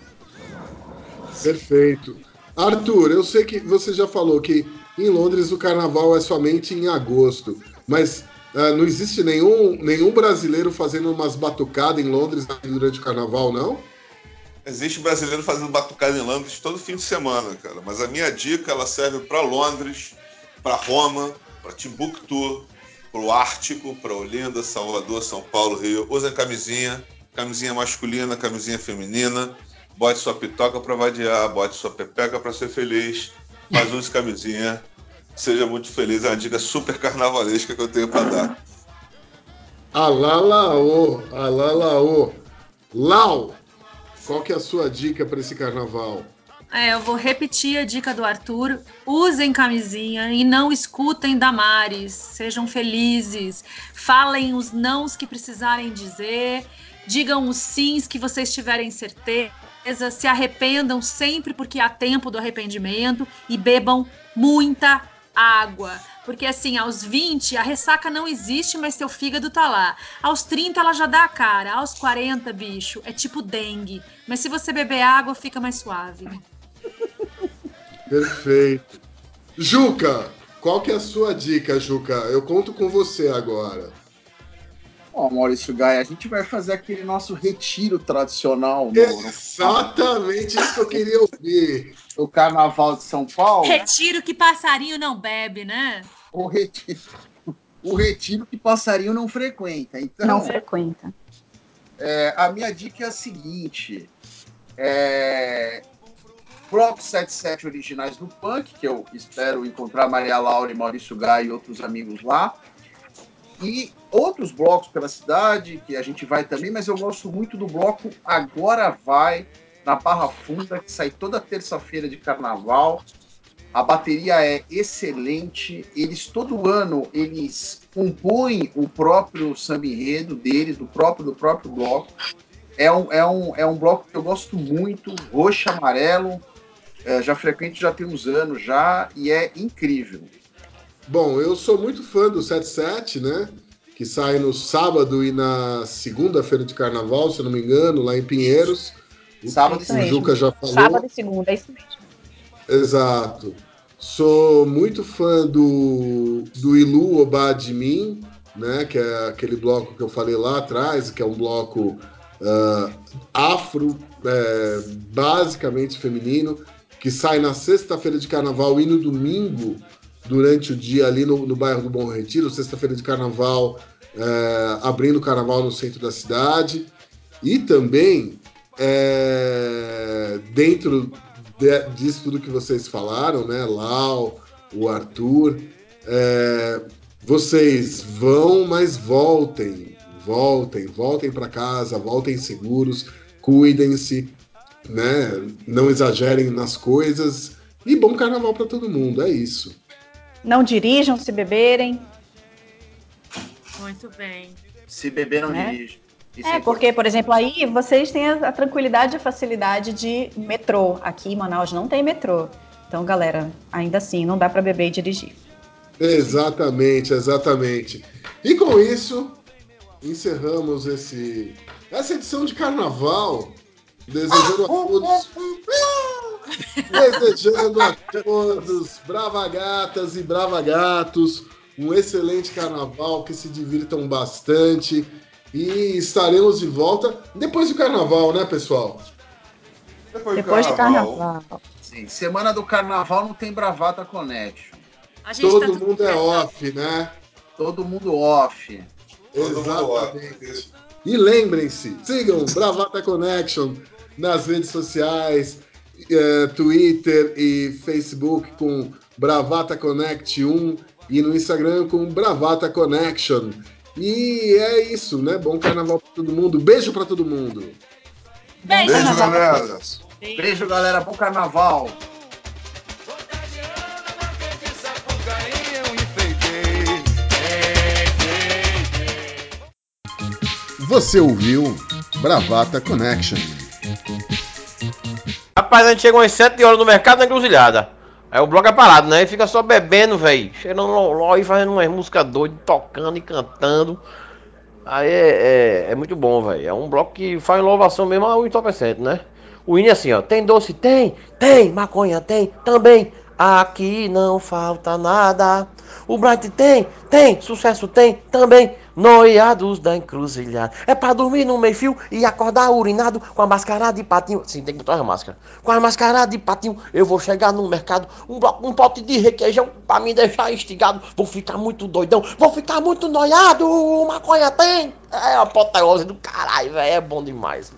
Perfeito. Arthur, eu sei que você já falou que em Londres o carnaval é somente em agosto, mas ah, não existe nenhum, nenhum brasileiro fazendo umas batucadas em Londres durante o carnaval, não? Existe brasileiro fazendo batucada em Londres todo fim de semana, cara. Mas a minha dica ela serve para Londres, para Roma, para Timbuktu, para o Ártico, para Olinda, Salvador, São Paulo, Rio. Usem camisinha, camisinha masculina, camisinha feminina. Bote sua pitoca para vadiar, bote sua pepeca para ser feliz. Mas use camisinha. Seja muito feliz. É uma dica super carnavalesca que eu tenho para dar. Alalaô, alalaô. Lau, qual que é a sua dica para esse carnaval? É, eu vou repetir a dica do Arthur. Usem camisinha e não escutem Damares. Sejam felizes. Falem os nãos que precisarem dizer. Digam os sims que vocês tiverem certeza. Se arrependam sempre porque há tempo do arrependimento. E bebam muita água. Porque assim, aos 20, a ressaca não existe, mas seu fígado tá lá. Aos 30, ela já dá a cara. Aos 40, bicho, é tipo dengue. Mas se você beber água, fica mais suave. Perfeito. Juca, qual que é a sua dica, Juca? Eu conto com você agora. Ó, Maurício Gaia, a gente vai fazer aquele nosso retiro tradicional no, no, Exatamente isso que eu queria ouvir. no Carnaval de São Paulo. Retiro que passarinho não bebe, né? O retiro, o retiro que passarinho não frequenta. Então, Não frequenta. É, a minha dica é a seguinte: é, Bloco 77 originais do Punk, que eu espero encontrar Maria Laura e Maurício Gai e outros amigos lá. E outros blocos pela cidade, que a gente vai também, mas eu gosto muito do bloco Agora Vai, na Barra Funda, que sai toda terça-feira de carnaval. A bateria é excelente. Eles todo ano eles compõem o próprio samba enredo deles, do próprio do próprio bloco. É um, é um, é um bloco que eu gosto muito, roxo amarelo. É, já frequento já tem uns anos já e é incrível. Bom, eu sou muito fã do 77, né? Que sai no sábado e na segunda-feira de carnaval, se eu não me engano, lá em Pinheiros. O- Sábado e o segunda. Juca já falou. Sábado e segunda, é isso mesmo. Exato. Sou muito fã do, do Ilu Obá de Mim, né? Que é aquele bloco que eu falei lá atrás, que é um bloco ah, afro, é, basicamente feminino, que sai na sexta-feira de carnaval e no domingo, durante o dia ali no, no bairro do Bom Retiro, sexta-feira de carnaval, é, abrindo carnaval no centro da cidade. E também, é, dentro de- disso tudo que vocês falaram, né? Lau, o Arthur, é, vocês vão, mas voltem, voltem, voltem para casa, voltem seguros, cuidem-se, né? Não exagerem nas coisas e bom carnaval para todo mundo, é isso. Não dirijam se beberem. Muito bem. Se beber, não Né? dirige. Isso É, porque, por exemplo, aí vocês têm a, a tranquilidade e a facilidade de metrô. Aqui em Manaus não tem metrô. Então, galera, ainda assim, não dá para beber e dirigir. Exatamente, exatamente. E com isso, encerramos esse, essa edição de carnaval. Desejando a todos. Desejando a todos, bravagatas e bravagatos, um excelente carnaval, que se divirtam bastante. E estaremos de volta depois do carnaval, né, pessoal? Depois, Depois do carnaval. Sim, semana do carnaval não tem Bravata Connection. A gente Todo tá mundo é off, né? Todo mundo off. Todo mundo Exatamente. E lembrem-se, sigam Bravata Connection nas redes sociais, eh, Twitter e Facebook com Bravata Connect 1 e no Instagram com Bravata Connection. E é isso, né? Bom carnaval pra todo mundo. Beijo pra todo mundo. Beijo, Beijo, galera. Beijo, galera. Bom carnaval. Você ouviu Bravata Connection. Rapaz, a gente chega umas 7 horas no mercado na encruzilhada. Aí o bloco é parado, né? Ele fica só bebendo, velho. Cheirando loló e fazendo umas músicas doidas, tocando e cantando. Aí é, é, é muito bom, velho. É um bloco que faz inovação mesmo ao entorpecente, né? O hino é assim, ó. Tem doce? Tem. Tem. Maconha? Tem. Também. Aqui não falta nada. O Bright tem? Tem. Sucesso tem? Também. Noiados da encruzilhada. É pra dormir no meio fio e acordar urinado com a mascarada de patinho. Sim, tem que botar a máscara. Com a mascarada de patinho, eu vou chegar no mercado. Um, bloco- um pote de requeijão pra me deixar instigado. Vou ficar muito doidão. Vou ficar muito noiado. Maconha tem? É a apoteose do caralho, velho. É bom demais.